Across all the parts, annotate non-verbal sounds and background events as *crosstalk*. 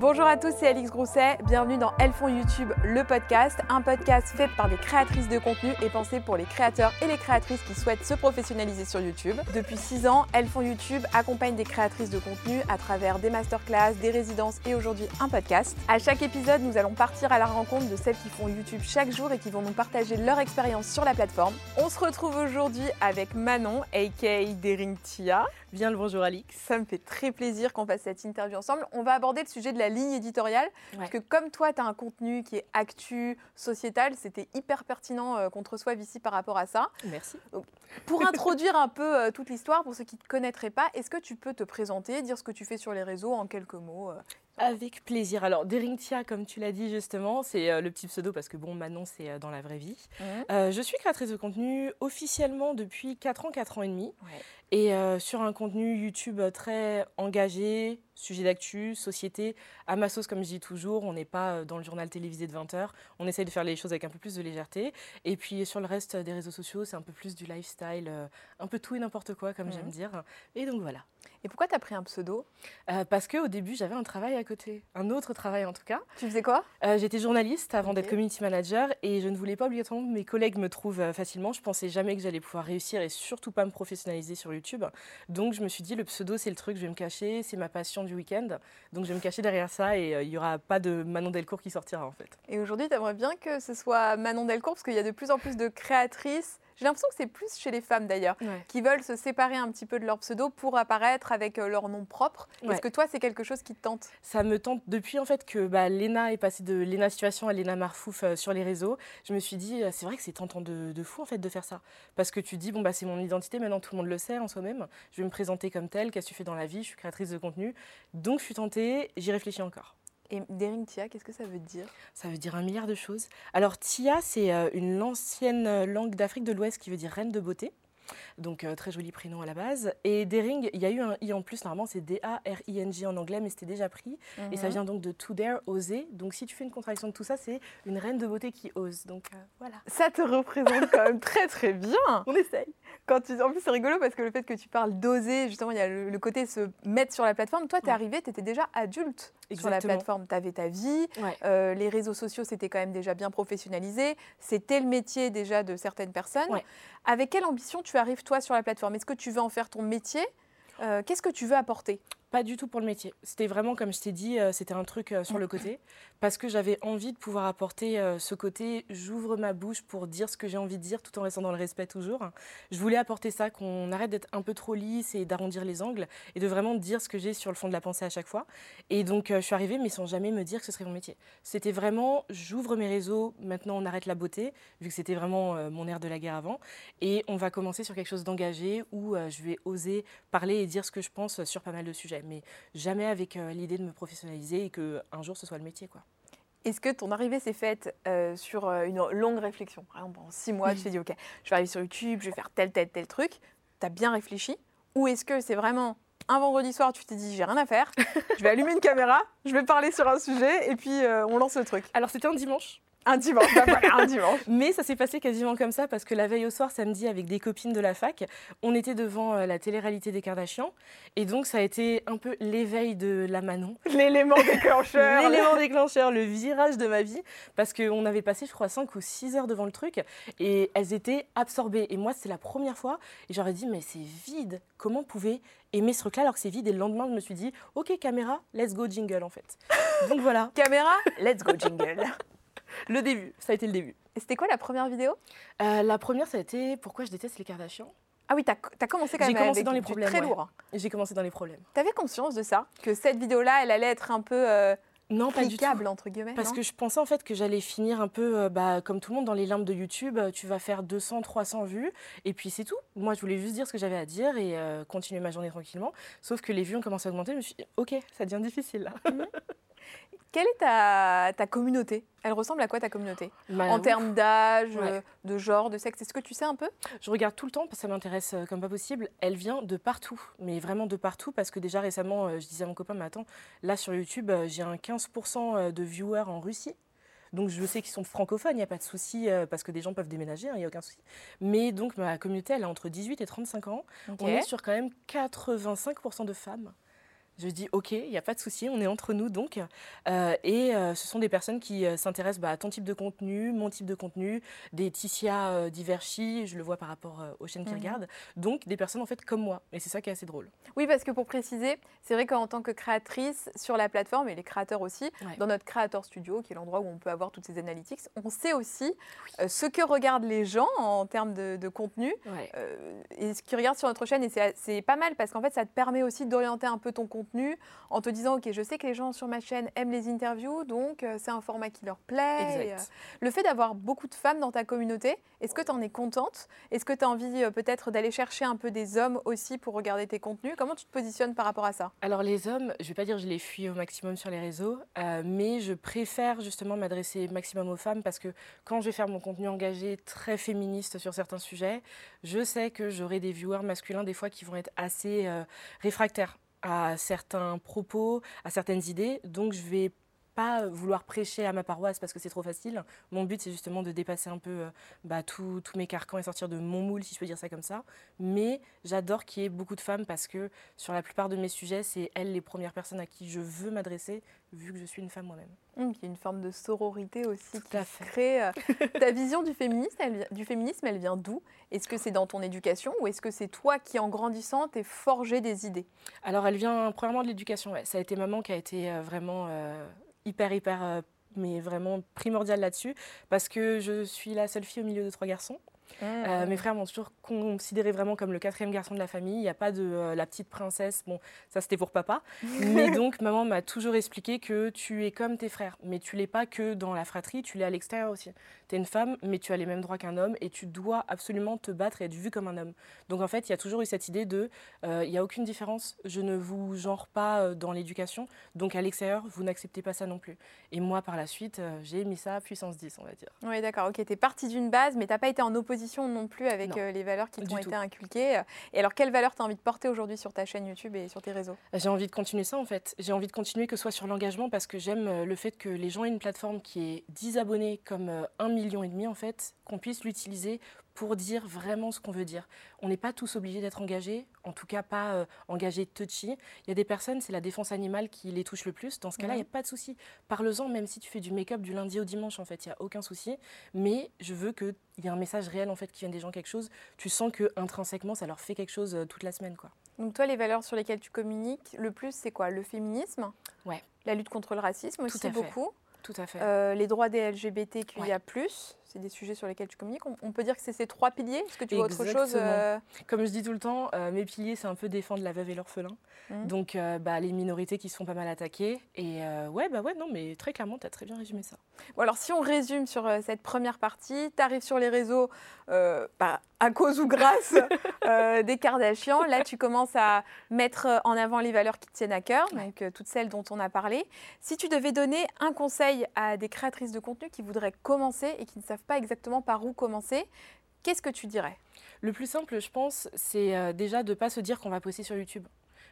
Bonjour à tous, c'est Alix Grousset. Bienvenue dans Elles font YouTube, le podcast. Un podcast fait par des créatrices de contenu et pensé pour les créateurs et les créatrices qui souhaitent se professionnaliser sur YouTube. Depuis 6 ans, Elles font YouTube accompagne des créatrices de contenu à travers des masterclass, des résidences et aujourd'hui un podcast. À chaque épisode, nous allons partir à la rencontre de celles qui font YouTube chaque jour et qui vont nous partager leur expérience sur la plateforme. On se retrouve aujourd'hui avec Manon, aka Dering Tia. Bien le bonjour Alix. Ça me fait très plaisir qu'on fasse cette interview ensemble. On va aborder le sujet de la ligne éditoriale. Parce que comme toi, tu as un contenu qui est actu, sociétal, c'était hyper pertinent euh, qu'on te reçoive ici par rapport à ça. Merci. pour introduire un peu euh, toute l'histoire, pour ceux qui ne te connaîtraient pas, est-ce que tu peux te présenter, dire ce que tu fais sur les réseaux en quelques mots euh, avec plaisir. Alors, Deringtia, comme tu l'as dit justement, c'est le petit pseudo parce que bon, Manon, c'est dans la vraie vie. Mmh. je suis créatrice de contenu officiellement depuis 4 ans, 4 ans et demi. Et sur un contenu YouTube très engagé, sujet d'actu, société, à ma sauce comme je dis toujours, on n'est pas dans le journal télévisé de 20h, on essaye de faire les choses avec un peu plus de légèreté. Et puis sur le reste des réseaux sociaux, c'est un peu plus du lifestyle, un peu tout et n'importe quoi comme j'aime mmh. dire. Et donc voilà. Et pourquoi tu as pris un pseudo euh, Parce qu'au début, j'avais un travail à côté, un autre travail en tout cas. Tu faisais quoi? Euh, J'étais journaliste avant d'être community manager et je ne voulais pas obligatoirement que mes collègues me trouvent euh, facilement. Je pensais jamais que j'allais pouvoir réussir et surtout pas me professionnaliser sur YouTube. Donc je me suis dit, le pseudo, c'est le truc, je vais me cacher, c'est ma passion du week-end. Donc je vais me cacher derrière ça et il n'y aura pas de Manon Delcourt qui sortira en fait. Et aujourd'hui, tu aimerais bien que ce soit Manon Delcourt parce qu'il y a de plus en plus de créatrices j'ai l'impression que c'est plus chez les femmes d'ailleurs, qui veulent se séparer un petit peu de leur pseudo pour apparaître avec euh, leur nom propre. Est-ce que toi, c'est quelque chose qui te tente? Ça me tente depuis en fait que bah, Léna est passée de Léna Situation à Léna Marfouf euh, sur les réseaux. Je me suis dit, euh, c'est vrai que c'est tentant de, de, fou en fait de faire ça. Parce que tu dis, bon, bah, c'est mon identité, maintenant tout le monde le sait en soi-même. Je vais me présenter comme telle, qu'est-ce que tu fais dans la vie, je suis créatrice de contenu. Donc je suis tentée, j'y réfléchis encore. Et Dering Tia, qu'est-ce que ça veut dire? Ça veut dire un milliard de choses. Alors Tia, c'est euh, une ancienne langue d'Afrique de l'Ouest qui veut dire reine de beauté. Donc euh, très joli prénom à la base. Et Dering, il y a eu un i en plus, normalement c'est D-A-R-I-N-G en anglais, mais c'était déjà pris. Et ça mhm. vient donc de to dare, oser. Donc si tu fais une contraction de tout ça, c'est une reine de beauté qui ose. Donc euh, voilà. Ça te représente quand même très très bien. *laughs* On essaye. Quand tu... En plus c'est rigolo parce que le fait que tu parles d'oser, justement, il y a le, côté se mettre sur la plateforme. Toi, tu es arrivé, tu étais déjà adulte sur la plateforme. Tu avais ta vie, euh, les réseaux sociaux, c'était quand même déjà bien professionnalisé. C'était le métier déjà de certaines personnes. Avec quelle ambition tu arrives toi sur la plateforme? Est-ce que tu veux en faire ton métier? Euh, Qu'est-ce que tu veux apporter? Pas du tout pour le métier. C'était vraiment, comme je t'ai dit, euh, c'était un truc euh, sur le côté. Parce que j'avais envie de pouvoir apporter euh, ce côté, j'ouvre ma bouche pour dire ce que j'ai envie de dire tout en restant dans le respect toujours. Je voulais apporter ça, qu'on arrête d'être un peu trop lisse et d'arrondir les angles et de vraiment dire ce que j'ai sur le fond de la pensée à chaque fois. Et donc, je suis arrivée, mais sans jamais me dire que ce serait mon métier. C'était vraiment, j'ouvre mes réseaux, maintenant on arrête la beauté, vu que c'était vraiment mon air de la guerre avant. Et on va commencer sur quelque chose d'engagé où je vais oser parler et dire ce que je pense sur pas mal de sujets mais jamais avec euh, l'idée de me professionnaliser et qu'un jour ce soit le métier. quoi. Est-ce que ton arrivée s'est faite euh, sur euh, une longue réflexion? Par exemple, en six mois, tu t'es dit, OK, je vais arriver sur YouTube, je vais faire tel, tel, tel truc. Tu as bien réfléchi? Ou est-ce que c'est vraiment un vendredi soir, tu t'es dit, j'ai rien à faire, je vais allumer une caméra, je vais parler sur un sujet, et puis on lance le truc? Alors, c'était un dimanche. Un dimanche, un dimanche. *laughs* Mais ça s'est passé quasiment comme ça parce que la veille au soir, samedi, avec des copines de la fac, on était devant euh, la télé-réalité des Kardashians. Et donc, ça a été un peu l'éveil de la Manon. *laughs* L'élément déclencheur. L'élément déclencheur, le virage de ma vie. Parce qu'on avait passé, je crois, 5 ou 6 heures devant le truc. Et elles étaient absorbées. Et moi, c'est la première fois. Et j'aurais dit, mais c'est vide. Comment pouvait aimer ce truc-là alors que c'est vide? Et le lendemain, je me suis dit, OK, caméra, let's go jingle, en fait. Donc voilà. *laughs* caméra, let's go jingle. *laughs* le début, ça a été le début. Et c'était quoi la première vidéo? Euh, La première, ça a été Pourquoi je déteste les Kardashians. Ah oui, tu as, commencé quand même J'ai commencé dans les problèmes. Très lourd. J'ai commencé dans les problèmes. Tu avais conscience de ça? Que cette vidéo-là, elle allait être un peu. Euh, non, pas du tout. entre guillemets. Parce que je pensais en fait que j'allais finir un peu euh, bah, comme tout le monde dans les limbes de YouTube. Tu vas faire 200, 300 vues et puis c'est tout. Moi, je voulais juste dire ce que j'avais à dire et continuer ma journée tranquillement. Sauf que les vues ont commencé à augmenter. Je me suis dit, ok, ça devient difficile là. Mhm. *laughs* Quelle est ta, ta, communauté? Elle ressemble à quoi ta communauté? Bah, En termes d'âge, euh, de genre, de sexe Est-ce que tu sais un peu? Je regarde tout le temps parce que ça m'intéresse euh, comme pas possible. Elle vient de partout, mais vraiment de partout parce que déjà récemment, euh, je disais à mon copain, mais attends, là sur YouTube, j'ai un 15% de viewers en Russie. Donc je sais qu'ils sont francophones, il n'y a pas de souci, parce que des gens peuvent déménager, hein, il n'y a aucun souci. Mais donc ma communauté, elle est entre 18 et 35 ans. On est sur quand même 85% de femmes. Je dis ok, il n'y a pas de souci, on est entre nous donc. Euh, et euh, ce sont des personnes qui euh, s'intéressent bah, à ton type de contenu, mon type de contenu, des Ticia Diverchi, je le vois par rapport aux chaînes qui mhm. regardent. Donc des personnes en fait comme moi. Et c'est ça qui est assez drôle. Oui, parce que pour préciser, c'est vrai qu'en tant que créatrice sur la plateforme et les créateurs aussi, dans notre Creator Studio, qui est l'endroit où on peut avoir toutes ces analytics, on sait aussi ce que regardent les gens en termes de, contenu et ce qu'ils regardent sur notre chaîne. Et c'est pas mal parce qu'en fait, ça te permet aussi d'orienter un peu ton contenu en te disant, OK, je sais que les gens sur ma chaîne aiment les interviews, donc euh, c'est un format qui leur plaît. Euh, le fait d'avoir beaucoup de femmes dans ta communauté, est-ce que tu en es contente? Est-ce que tu as envie euh, peut-être d'aller chercher un peu des hommes aussi pour regarder tes contenus? Comment tu te positionnes par rapport à ça? Alors les hommes, je vais pas dire que je les fuis au maximum sur les réseaux, mais je préfère justement m'adresser maximum aux femmes parce que quand je vais faire mon contenu engagé, très féministe sur certains sujets, je sais que j'aurai des viewers masculins des fois qui vont être assez réfractaires à certains propos, à certaines idées. Donc je vais pas vouloir prêcher à ma paroisse parce que c'est trop facile. Mon but, c'est justement de dépasser un peu euh, bah, tous mes carcans et sortir de mon moule, si je peux dire ça comme ça. Mais j'adore qu'il y ait beaucoup de femmes parce que sur la plupart de mes sujets, c'est elles les premières personnes à qui je veux m'adresser, vu que je suis une femme moi-même. Mmh, il y a une forme de sororité aussi qui crée. Euh, *laughs* ta vision du féminisme, elle, du féminisme, elle vient d'où? Est-ce que c'est dans ton éducation ou est-ce que c'est toi qui, en grandissant, t'es forgé des idées? Alors, elle vient premièrement de l'éducation. Ça a été maman qui a été euh, vraiment hyper, hyper, euh, mais vraiment primordial là-dessus, parce que je suis la seule fille au milieu de trois garçons. Euh, mes frères m'ont toujours considéré vraiment comme le quatrième garçon de la famille. Il n'y a pas de euh, la petite princesse. Bon, ça c'était pour papa. *laughs* mais donc maman m'a toujours expliqué que tu es comme tes frères, mais tu l'es pas que dans la fratrie, tu l'es à l'extérieur aussi. Tu es une femme, mais tu as les mêmes droits qu'un homme et tu dois absolument te battre et être vue comme un homme. Donc en fait, il y a toujours eu cette idée de, euh, il n'y a aucune différence. Je ne vous genre pas dans l'éducation, donc à l'extérieur, vous n'acceptez pas ça non plus. Et moi, par la suite, j'ai mis ça à puissance 10, on va dire. Oui, d'accord. Ok, tu es partie d'une base, mais tu n'as pas été en opposition non plus avec euh, les valeurs qui t'ont été inculquées. Et alors, quelles valeurs tu as envie de porter aujourd'hui sur ta chaîne YouTube et sur tes réseaux? J'ai envie de continuer ça en fait. J'ai envie de continuer que ce soit sur l'engagement parce que j'aime euh, le fait que les gens aient une plateforme qui est 10 abonnés comme euh, un million et demi en fait, qu'on puisse l'utiliser pour dire vraiment ce qu'on veut dire. On n'est pas tous obligés d'être engagés, en tout cas pas euh, engagés touchy. Il y a des personnes, c'est la défense animale qui les touche le plus. Dans ce cas-là, il n'y a pas de souci. Parle-en, même si tu fais du make-up du lundi au dimanche, en fait, il n'y a aucun souci. Mais je veux qu'il y ait un message réel, en fait, qui vienne des gens quelque chose. Tu sens que intrinsèquement, ça leur fait quelque chose euh, toute la semaine, quoi. Donc toi, les valeurs sur lesquelles tu communiques le plus, c'est quoi? Le féminisme? Ouais. La lutte contre le racisme aussi, beaucoup. Tout à fait. Euh, les droits des LGBTQIA+, c'est des sujets sur lesquels tu communiques. On, peut dire que c'est ces trois piliers Est-ce que tu vois autre chose euh Comme je dis tout le temps, euh, mes piliers, c'est un peu défendre la veuve et l'orphelin. Mmh. Donc, bah, les minorités qui se font pas mal attaquer. Et ouais, bah ouais, non, mais très clairement, tu as très bien résumé ça. Bon, alors, si on résume sur cette première partie, tu arrives sur les réseaux bah, à cause ou grâce *laughs* des Kardashians. Là, tu commences à mettre en avant les valeurs qui te tiennent à cœur, donc toutes celles dont on a parlé. Si tu devais donner un conseil à des créatrices de contenu qui voudraient commencer et qui ne savent pas exactement par où commencer, qu'est-ce que tu dirais? Le plus simple, je pense, c'est euh, déjà de ne pas se dire qu'on va poster sur YouTube.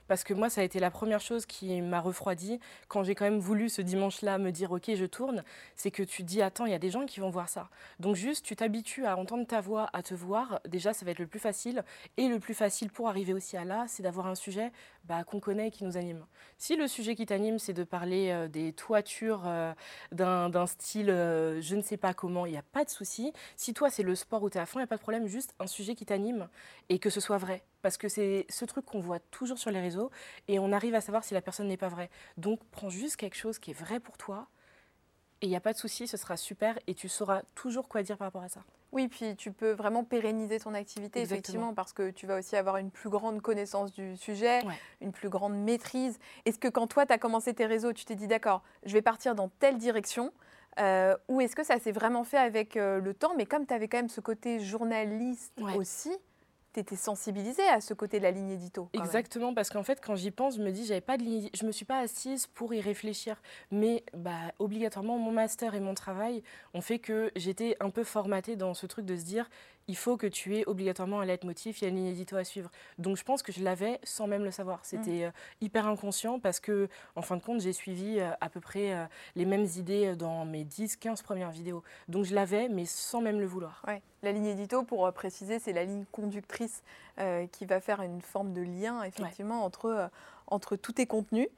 Parce que moi, ça a été la première chose qui m'a refroidi quand j'ai quand même voulu ce dimanche-là me dire ok, je tourne. C'est que tu dis attends, il y a des gens qui vont voir ça. Donc juste, tu t'habitues à entendre ta voix, à te voir. Déjà, ça va être le plus facile. Et le plus facile pour arriver aussi à là, c'est d'avoir un sujet bah, qu'on connaît et qui nous anime. Si le sujet qui t'anime, c'est de parler euh, des toitures euh, d'un style euh, je ne sais pas comment, il n'y a pas de souci. Si toi, c'est le sport où tu es à fond, il n'y a pas de problème. Juste un sujet qui t'anime et que ce soit vrai. Parce que c'est ce truc qu'on voit toujours sur les réseaux et on arrive à savoir si la personne n'est pas vraie. Donc prends juste quelque chose qui est vrai pour toi et il n'y a pas de souci, ce sera super et tu sauras toujours quoi dire par rapport à ça. Oui, puis tu peux vraiment pérenniser ton activité, effectivement, parce que tu vas aussi avoir une plus grande connaissance du sujet, une plus grande maîtrise. Est-ce que quand toi, tu as commencé tes réseaux, tu t'es dit, d'accord, je vais partir dans telle direction euh, ou est-ce que ça s'est vraiment fait avec euh, le temps Mais comme tu avais quand même ce côté journaliste aussi, étais sensibilisée à ce côté de la ligne édito. Exactement, parce qu'en fait, quand j'y pense, je me dis, j'avais pas de ligne, je me suis pas assise pour y réfléchir. Mais bah, obligatoirement, mon master et mon travail ont fait que j'étais un peu formatée dans ce truc de se dire, il faut que tu aies obligatoirement un leitmotiv, il y a une ligne édito à suivre. Donc je pense que je l'avais sans même le savoir. C'était euh, hyper inconscient parce que, en fin de compte, j'ai suivi euh, à peu près euh, les mêmes idées dans mes 10-15 premières vidéos. Donc je l'avais, mais sans même le vouloir. Ouais. La ligne édito, pour préciser, c'est la ligne conductrice qui va faire une forme de lien, effectivement, entre, entre tous tes contenus.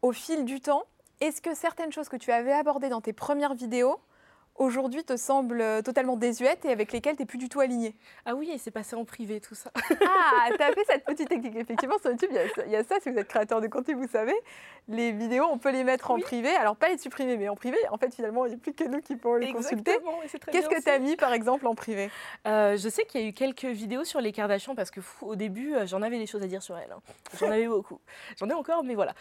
au fil du temps, est-ce que certaines choses que tu avais abordées dans tes premières vidéos aujourd'hui te semblent euh, totalement désuètes et avec lesquelles tu n'es plus du tout aligné. Ah oui, et c'est passé en privé tout ça. ah, tu as fait cette *laughs* petite technique. Effectivement, sur YouTube, il y, a ça, si vous êtes créateur de contenu, vous savez. Les vidéos, on peut les mettre en privé. Alors, pas les supprimer, mais en privé. En fait, finalement, il n'y a plus que nous qui pourrons les consulter. Qu'est-ce que tu as mis, par exemple, en privé? Euh, Je sais qu'il y a eu quelques vidéos sur les Kardashians parce que au début, euh, j'en avais des choses à dire sur elles. Hein. J'en avais beaucoup. J'en ai encore, mais voilà.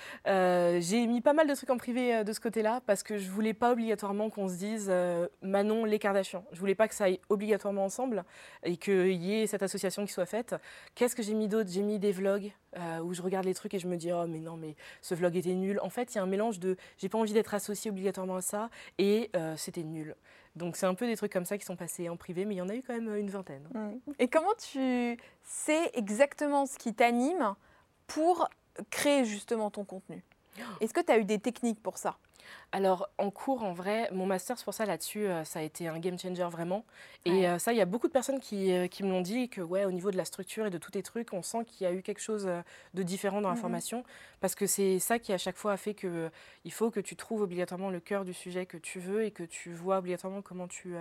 J'ai mis pas mal de trucs en privé de ce côté-là parce que je voulais pas obligatoirement qu'on se dise Manon, les Kardashians. Je voulais pas que ça aille obligatoirement ensemble et qu'il y ait cette association qui soit faite. Qu'est-ce que j'ai mis d'autre? J'ai mis des vlogs euh, où je regarde les trucs et je me dis oh mais non mais ce vlog était nul. En fait, il y a un mélange de j'ai pas envie d'être associée obligatoirement à ça et euh, c'était nul. Donc c'est un peu des trucs comme ça qui sont passés en privé, mais il y en a eu quand même une vingtaine. Mmh. Et comment tu sais exactement ce qui t'anime pour créer justement ton contenu? Est-ce que tu as eu des techniques pour ça? Alors, en cours, en vrai, mon master, c'est pour ça là-dessus, euh, ça a été un game changer vraiment. Et euh, ça, il y a beaucoup de personnes qui, euh, qui me l'ont dit que, ouais, au niveau de la structure et de tous les trucs, on sent qu'il y a eu quelque chose de différent dans la formation. Parce que c'est ça qui, à chaque fois, a fait que il faut que tu trouves obligatoirement le cœur du sujet que tu veux et que tu vois obligatoirement comment tu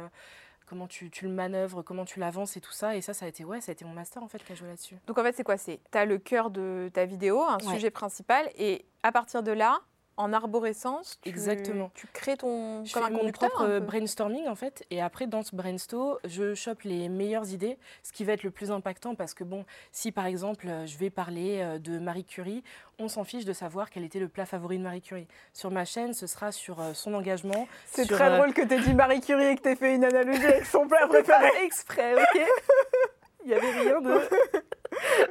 comment tu, tu, le manœuvres, comment tu l'avances et tout ça. Et ça, ça a été, ouais, ça a été mon master en fait qui a joué là-dessus. Donc en fait, c'est quoi? C'est tu as le cœur de ta vidéo, un sujet principal, et à partir de là, en arborescence, tu, Exactement. tu crées ton je comme fais mon propre brainstorming en fait et après dans ce brainstorm je chope les meilleures idées ce qui va être le plus impactant parce que bon si par exemple je vais parler euh, de Marie Curie on s'en fiche de savoir quel était le plat favori de Marie Curie. Sur ma chaîne ce sera sur euh, son engagement c'est très euh, drôle que tu aies dit Marie Curie et que tu aies fait une analogie avec son plat *laughs* préféré. exprès ok *laughs* il n'y avait rien de *laughs*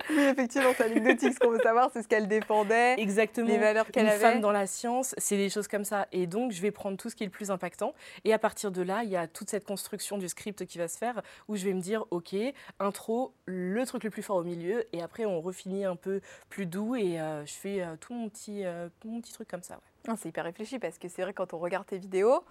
oui, effectivement, sa ligne Ce qu'on veut savoir, c'est ce qu'elle défendait. Exactement. Les valeurs qu'elle avait. Une femme dans la science, c'est des choses comme ça. Et donc, je vais prendre tout ce qui est le plus impactant. Et à partir de là, il y a toute cette construction du script qui va se faire où je vais me dire, OK, intro, le truc le plus fort au milieu. Et après, on refinit un peu plus doux et euh, je fais euh, tout mon petit, euh, mon petit truc comme ça. Ouais. C'est hyper réfléchi parce que c'est vrai, quand on regarde tes vidéos,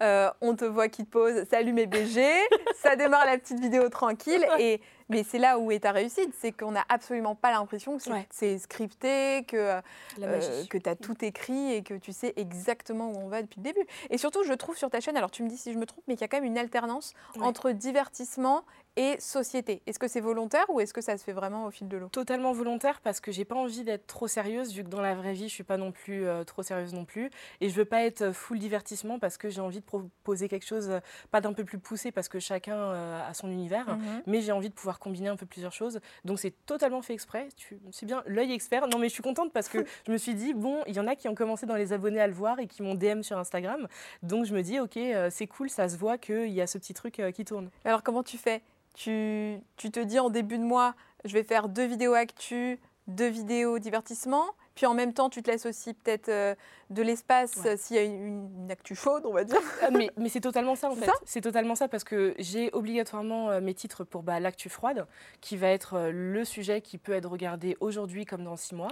on te voit qui te pose Salut mes BG, *laughs* ça démarre la petite vidéo tranquille. Et mais c'est là où est ta réussite, c'est qu'on n'a absolument pas l'impression que c'est scripté, que, euh, que tu as tout écrit et que tu sais exactement où on va depuis le début. Et surtout, je trouve sur ta chaîne, alors tu me dis si je me trompe, mais qu'il y a quand même une alternance entre divertissement et société. Est-ce que c'est volontaire ou est-ce que ça se fait vraiment au fil de l'eau? Totalement volontaire parce que j'ai pas envie d'être trop sérieuse vu que dans la vraie vie je suis pas non plus euh, trop sérieuse non plus et je veux pas être full divertissement parce que j'ai envie de proposer quelque chose euh, pas d'un peu plus poussé parce que chacun a son univers mhm. mais j'ai envie de pouvoir combiner un peu plusieurs choses. Donc c'est totalement fait exprès. C'est bien l'œil expert. Non mais je suis contente parce que *laughs* je me suis dit, bon, il y en a qui ont commencé dans les abonnés à le voir et qui m'ont DM sur Instagram. Donc je me dis, ok, euh, c'est cool, ça se voit qu'il y a ce petit truc euh, qui tourne. Alors comment tu fais? Tu, tu te dis en début de mois, je vais faire deux vidéos actu, deux vidéos divertissement puis en même temps, tu te laisses aussi peut-être euh, de l'espace euh, s'il y a une, actu chaude, on va dire. Ah, mais, mais c'est totalement ça en fait. C'est totalement ça parce que j'ai obligatoirement euh, mes titres pour bah, l'actu froide, qui va être le sujet qui peut être regardé aujourd'hui comme dans six mois.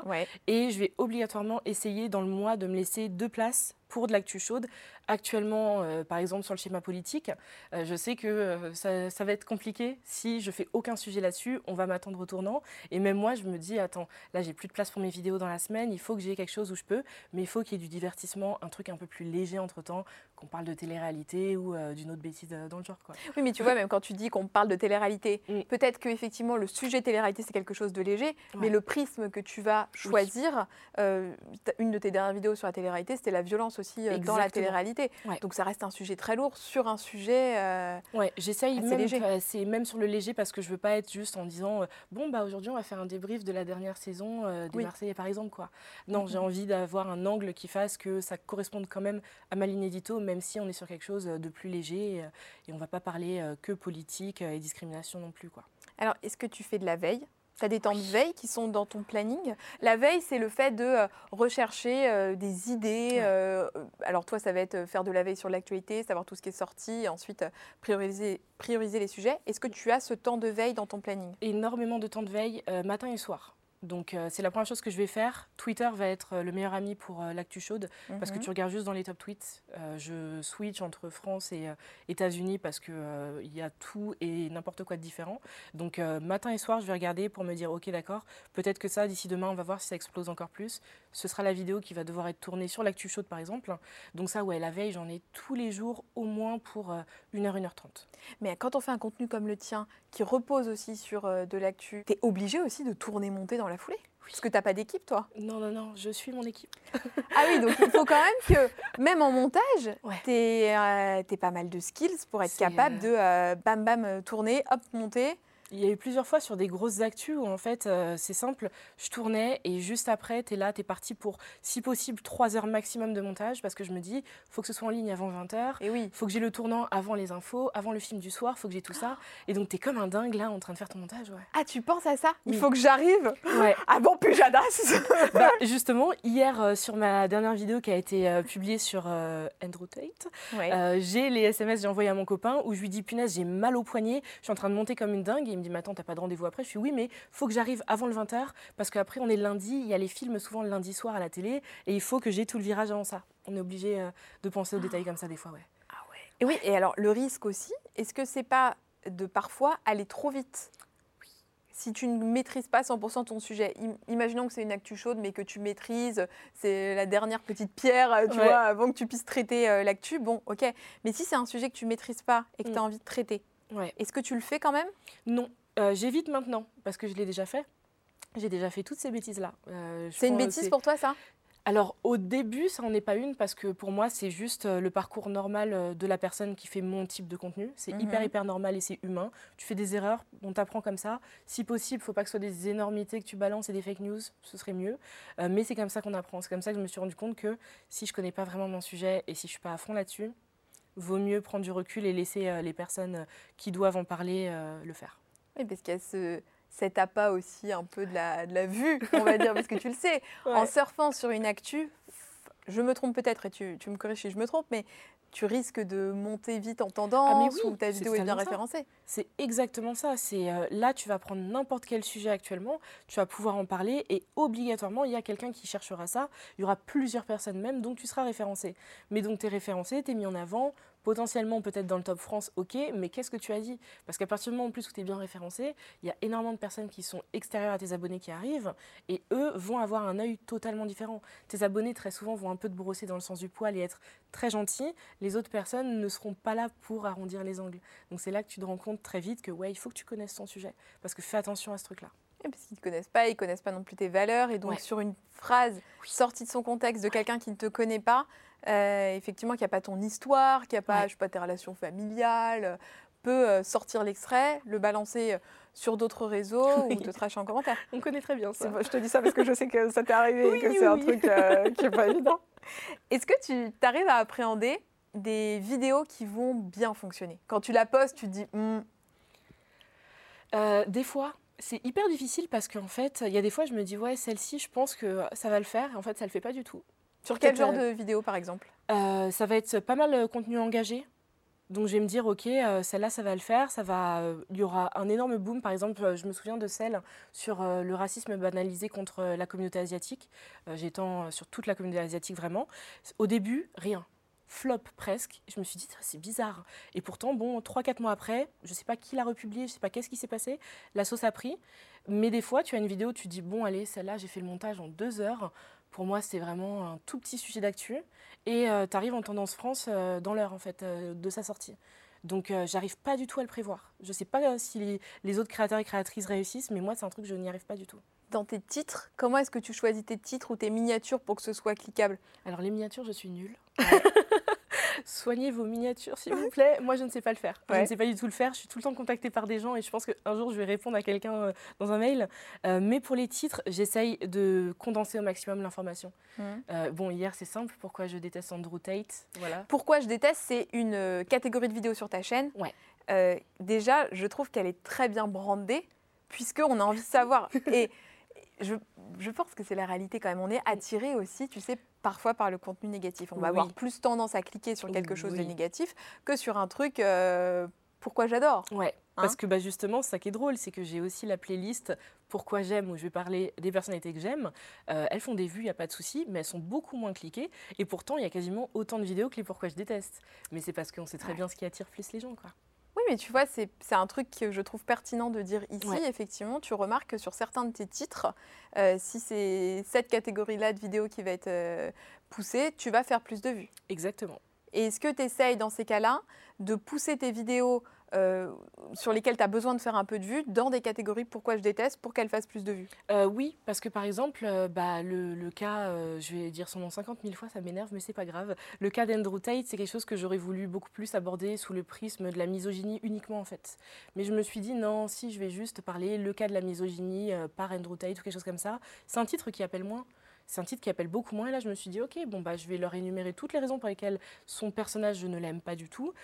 Et je vais obligatoirement essayer dans le mois de me laisser deux places pour de l'actu chaude. Actuellement, euh, par exemple, sur le schéma politique, euh, je sais que euh, ça, va être compliqué si je fais aucun sujet là-dessus. On va m'attendre au tournant. Et même moi, je me dis, attends, là, j'ai plus de place pour mes vidéos dans la semaine. Il faut que j'ai quelque chose où je peux. Mais il faut qu'il y ait du divertissement, un truc un peu plus léger entre-temps, qu'on parle de télé-réalité ou d'une autre bêtise dans le genre. Quoi. Oui, mais tu vois, même quand tu dis qu'on parle de télé-réalité, *laughs* mm. peut-être qu'effectivement, le sujet télé-réalité, c'est quelque chose de léger. Mais le prisme que tu vas choisir, une de tes dernières vidéos sur la télé-réalité, c'était la violence aussi euh, dans la télé-réalité. Donc ça reste un sujet très lourd sur un sujet. Euh, ouais, j'essaye même, léger. c'est même sur le léger parce que je veux pas être juste en disant euh, bon bah aujourd'hui on va faire un débrief de la dernière saison des Marseillais par exemple quoi. Non, j'ai envie d'avoir un angle qui fasse que ça corresponde quand même à ma ligne édito, même si on est sur quelque chose de plus léger et on va pas parler que politique et discrimination non plus quoi. Alors est-ce que tu fais de la veille? Tu as des temps de veille qui sont dans ton planning. La veille, c'est le fait de euh, rechercher euh, des idées. euh, alors toi, ça va être faire de la veille sur l'actualité, savoir tout ce qui est sorti, et ensuite prioriser, prioriser les sujets. Est-ce que tu as ce temps de veille dans ton planning? Énormément de temps de veille, euh, matin et soir. Donc euh, c'est la première chose que je vais faire. Twitter va être euh, le meilleur ami pour euh, l'actu chaude parce que Mhm. tu regardes juste dans les top tweets. Je switch entre France et États-Unis parce que il y a tout et n'importe quoi de différent. Donc matin et soir, je vais regarder pour me dire ok d'accord, peut-être que ça d'ici demain on va voir si ça explose encore plus. Ce sera la vidéo qui va devoir être tournée sur l'actu chaude par exemple. Donc ça ouais la veille j'en ai tous les jours au moins pour euh, 1h 1h30. Mais quand on fait un contenu comme le tien, qui repose aussi sur euh, de l'actu, tu es obligé aussi de tourner, monter dans la foulée Parce que tu pas d'équipe, toi. Non non non, je suis mon équipe. *laughs* Ah oui, donc il faut quand même que, même en montage, Ouais. tu aies pas mal de skills pour être capable euh, de euh, bam bam euh, tourner, hop, monter. Il y a eu plusieurs fois sur des grosses actus où en fait euh, c'est simple, je tournais et juste après tu es là, tu es parti pour si possible 3 heures maximum de montage parce que je me dis faut que ce soit en ligne avant 20h, Et oui. faut que j'ai le tournant avant les infos, avant le film du soir, faut que j'ai tout ça et donc tu es comme un dingue là en train de faire ton montage ouais. Ah, tu penses à ça? Il Oui. faut que j'arrive? Ouais. *laughs* avant Pujadas? *laughs* Bah, justement, hier euh, sur ma dernière vidéo qui a été euh, publiée sur Andrew Tate, Ouais. J'ai les SMS que j'ai envoyés à mon copain où je lui dis punaise j'ai mal au poignet, je suis en train de monter comme une dingue et il me dit mais attends t'as pas de rendez-vous après? Je suis oui mais faut que j'arrive avant le 20h parce qu'après on est lundi, il y a les films souvent le lundi soir à la télé et il faut que j'ai tout le virage avant ça. On est obligé euh, de penser aux détails comme ça des fois ouais. Et oui, et alors le risque aussi, est-ce que c'est pas de parfois aller trop vite? Si tu ne maîtrises pas 100% ton sujet, im- imaginons que c'est une actu chaude, mais que tu maîtrises, c'est la dernière petite pierre, euh, tu Ouais. vois, avant que tu puisses traiter euh, l'actu, bon, ok. Mais si c'est un sujet que tu maîtrises pas et que tu as envie de traiter, Ouais. est-ce que tu le fais quand même? Non, euh, j'évite maintenant parce que je l'ai déjà fait. J'ai déjà fait toutes ces bêtises là. C'est une bêtise pour toi, ça? Alors au début, ça n'en est pas une parce que pour moi, c'est juste euh, le parcours normal euh, de la personne qui fait mon type de contenu. C'est Mhm. hyper, hyper normal et c'est humain. Tu fais des erreurs, on t'apprend comme ça. Si possible, faut pas que ce soit des énormités que tu balances et des fake news, ce serait mieux. Euh, mais c'est comme ça qu'on apprend. C'est comme ça que je me suis rendu compte que si je connais pas vraiment mon sujet et si je suis pas à fond là-dessus, vaut mieux prendre du recul et laisser euh, les personnes euh, qui doivent en parler euh, le faire. Oui, parce qu'il y a ce, cet appât aussi un peu de la, de la vue, on va dire, parce que tu le sais, *laughs* en surfant sur une actu, je me trompe peut-être et tu, tu me corriges si je me trompe, mais tu risques de monter vite en tendance oui, ou ta vidéo est bien référencée. C'est exactement ça. C'est euh, là, tu vas prendre n'importe quel sujet actuellement, tu vas pouvoir en parler et obligatoirement, il y a quelqu'un qui cherchera ça. Il y aura plusieurs personnes même, donc tu seras référencé. Mais donc tu es référencé, tu es mis en avant, potentiellement peut-être dans le top France, ok, mais qu'est-ce que tu as dit? Parce qu'à partir du moment en plus où tu es bien référencé, il y a énormément de personnes qui sont extérieures à tes abonnés qui arrivent et eux vont avoir un œil totalement différent. Tes abonnés très souvent vont un peu te brosser dans le sens du poil et être très gentils. Les autres personnes ne seront pas là pour arrondir les angles. Donc c'est là que tu te rends compte très vite que ouais, il faut que tu connaisses ton sujet parce que fais attention à ce truc-là. Oui, parce qu'ils ne te connaissent pas, ils ne connaissent pas non plus tes valeurs. Et donc, Ouais. sur une phrase sortie de son contexte de quelqu'un qui ne te connaît pas, euh, effectivement, qui n'a pas ton histoire, qui n'a pas, Ouais. je sais pas, tes relations familiales, euh, peut euh, sortir l'extrait, le balancer euh, sur d'autres réseaux *laughs* Oui. ou te tracher en commentaire. On connaît très bien C'est- Je te dis ça parce que je sais que ça t'est arrivé Oui, et que c'est un truc euh, qui n'est pas *laughs* évident. Est-ce que tu arrives à appréhender des vidéos qui vont bien fonctionner? Quand tu la postes, tu te dis Hmm, Euh, des fois, c'est hyper difficile parce qu'en fait, il y a des fois, je me dis ouais, celle-ci, je pense que ça va le faire. Et en fait, ça le fait pas du tout. sur quel genre euh, de vidéo par exemple? Euh, ça va être pas mal euh, contenu engagé. Donc je vais me dire, ok, euh, celle-là, ça va le faire. Ça va, euh, il y aura un énorme boom. Par exemple, je me souviens de celle sur euh, le racisme banalisé contre la communauté asiatique. J'étends sur toute la communauté asiatique vraiment. Au début, rien. Flop presque. Je me suis dit, c'est bizarre. Et pourtant, bon, 3-4 mois après, je sais pas qui l'a republié, je sais pas qu'est-ce qui s'est passé. La sauce a pris. Mais des fois, tu as une vidéo, tu dis, bon, allez, celle-là, j'ai fait le montage en deux heures. Pour moi, c'est vraiment un tout petit sujet d'actu. Et tu arrives en tendance France euh, dans l'heure, en fait, euh, de sa sortie. Donc, euh, j'arrive pas du tout à le prévoir. Je sais pas euh, si les, les autres créateurs et créatrices réussissent, mais moi, c'est un truc, je n'y arrive pas du tout. Dans tes titres, comment est-ce que tu choisis tes titres ou tes miniatures pour que ce soit cliquable? Alors, les miniatures, je suis nulle. *laughs* Soignez vos miniatures, s'il vous plaît. Moi, je ne sais pas le faire. Je ne sais pas du tout le faire. Je suis tout le temps contactée par des gens et je pense qu'un jour, je vais répondre à quelqu'un euh, dans un mail. Euh, mais pour les titres, j'essaye de condenser au maximum l'information. Euh, bon, hier, c'est simple. Pourquoi je déteste Andrew Tate? Voilà. Pourquoi je déteste, c'est une catégorie de vidéos sur ta chaîne. Ouais. Euh, déjà, je trouve qu'elle est très bien brandée, puisqu'on a envie de savoir. *laughs* Et je, je pense que c'est la réalité quand même. On est attiré aussi, tu sais, parfois par le contenu négatif. On va Oui. avoir plus tendance à cliquer sur quelque chose de négatif que sur un truc euh, pourquoi j'adore. Ouais, Hein parce que bah, justement, ça qui est drôle, c'est que j'ai aussi la playlist Pourquoi j'aime, où je vais parler des personnalités que j'aime. Euh, elles font des vues, il n'y a pas de souci, mais elles sont beaucoup moins cliquées. Et pourtant, il y a quasiment autant de vidéos que les Pourquoi je déteste. Mais c'est parce qu'on sait très Ouais. bien ce qui attire plus les gens. Quoi. Mais tu vois, c'est c'est un truc que je trouve pertinent de dire ici. Ouais. Effectivement, tu remarques que sur certains de tes titres, euh, si c'est cette catégorie-là de vidéos qui va être euh, poussée, tu vas faire plus de vues. Exactement. Et est-ce que tu essayes dans ces cas-là de pousser tes vidéos euh, sur lesquelles tu as besoin de faire un peu de vues dans des catégories pourquoi je déteste pour qu'elles fassent plus de vues Euh, oui, parce que par exemple, euh, bah, le, cas, je vais dire son nom 50 000 fois, ça m'énerve, mais c'est pas grave. Le cas d'Andrew Tate, c'est quelque chose que j'aurais voulu beaucoup plus aborder sous le prisme de la misogynie uniquement en fait. Mais je me suis dit non, si je vais juste parler le cas de la misogynie par Andrew Tate ou quelque chose comme ça, c'est un titre qui appelle moins. C'est un titre qui appelle beaucoup moins. Et là, je me suis dit, ok, bon, bah, je vais leur énumérer toutes les raisons pour lesquelles son personnage, je ne l'aime pas du tout.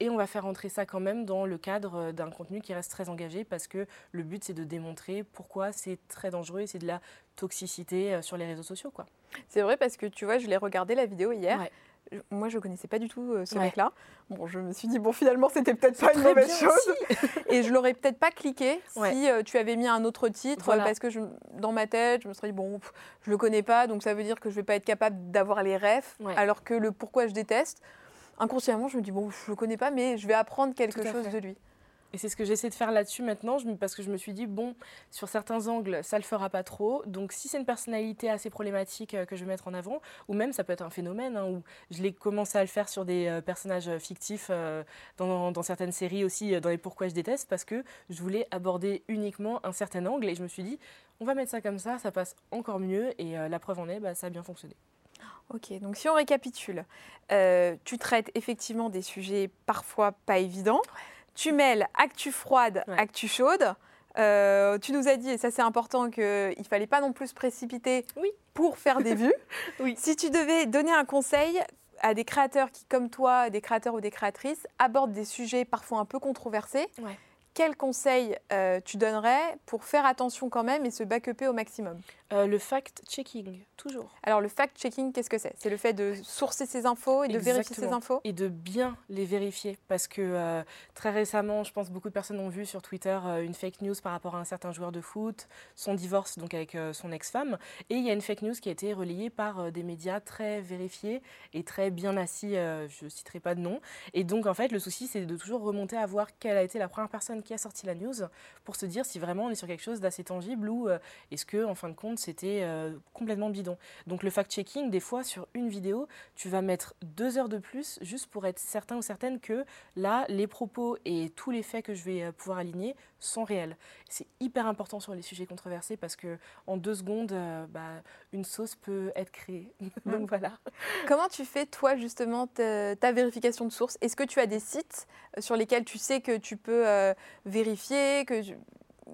Et on va faire entrer ça quand même dans le cadre euh, d'un contenu qui reste très engagé parce que le but, c'est de démontrer pourquoi c'est très dangereux et c'est de la toxicité euh, sur les réseaux sociaux. Quoi. C'est vrai parce que tu vois, je l'ai regardé la vidéo hier. Ouais. Moi, je connaissais pas du tout euh, ce Ouais. mec-là. Bon, je me suis dit, bon, finalement, c'était peut-être pas une mauvaise chose. *laughs* Et je l'aurais peut-être pas cliqué Ouais. si euh, tu avais mis un autre titre, Voilà. parce que je- dans ma tête, je me serais dit, bon, pff, je le connais pas, donc ça veut dire que je vais pas être capable d'avoir les refs, Ouais. alors que le pourquoi je déteste, inconsciemment, je me dis, bon, je le connais pas, mais je vais apprendre quelque chose fait. de lui. Et c'est ce que j'essaie de faire là-dessus maintenant, parce que je me suis dit, bon, sur certains angles, ça le fera pas trop. Donc si c'est une personnalité assez problématique euh, que je vais mettre en avant, ou même ça peut être un phénomène, hein, où je l'ai commencé à le faire sur des euh, personnages fictifs euh, dans, dans certaines séries aussi, dans les Pourquoi je déteste, parce que je voulais aborder uniquement un certain angle. Et je me suis dit, on va mettre ça comme ça, ça passe encore mieux. Et euh, la preuve en est, bah, ça a bien fonctionné. Ok, donc si on récapitule, euh, tu traites effectivement des sujets parfois pas évidents. Tu mêles actu froide, Ouais. actu chaude. Euh, tu nous as dit, et ça c'est important, qu'il ne fallait pas non plus se précipiter Oui. pour faire des vues. *laughs* Oui. Si tu devais donner un conseil à des créateurs qui, comme toi, des créateurs ou des créatrices, abordent des sujets parfois un peu controversés, Ouais. Quel conseil euh, tu donnerais pour faire attention quand même et se backuper au maximum? Euh, le fact-checking, toujours. Alors le fact-checking, qu'est-ce que c'est? C'est le fait de sourcer ses infos et de vérifier ses infos? Et de bien les vérifier. Parce que euh, très récemment, je pense beaucoup de personnes ont vu sur Twitter une fake news par rapport à un certain joueur de foot, son divorce donc avec son ex-femme. Et il y a une fake news qui a été relayée par des médias très vérifiés et très bien assis, je ne citerai pas de nom. Et donc en fait, le souci, c'est de toujours remonter à voir quelle a été la première personne qui a sorti la news pour se dire si vraiment on est sur quelque chose d'assez tangible ou euh, est-ce que en fin de compte c'était euh, complètement bidon. Donc le fact-checking, des fois sur une vidéo, tu vas mettre deux heures de plus juste pour être certain ou certaine que là, les propos et tous les faits que je vais euh, pouvoir aligner sont réels. C'est hyper important sur les sujets controversés parce que en deux secondes, euh, bah, une sauce peut être créée. *laughs* Donc voilà. Comment tu fais, toi, justement, ta, ta vérification de source? Est-ce que tu as des sites euh, sur lesquels tu sais que tu peux euh, vérifier que tu-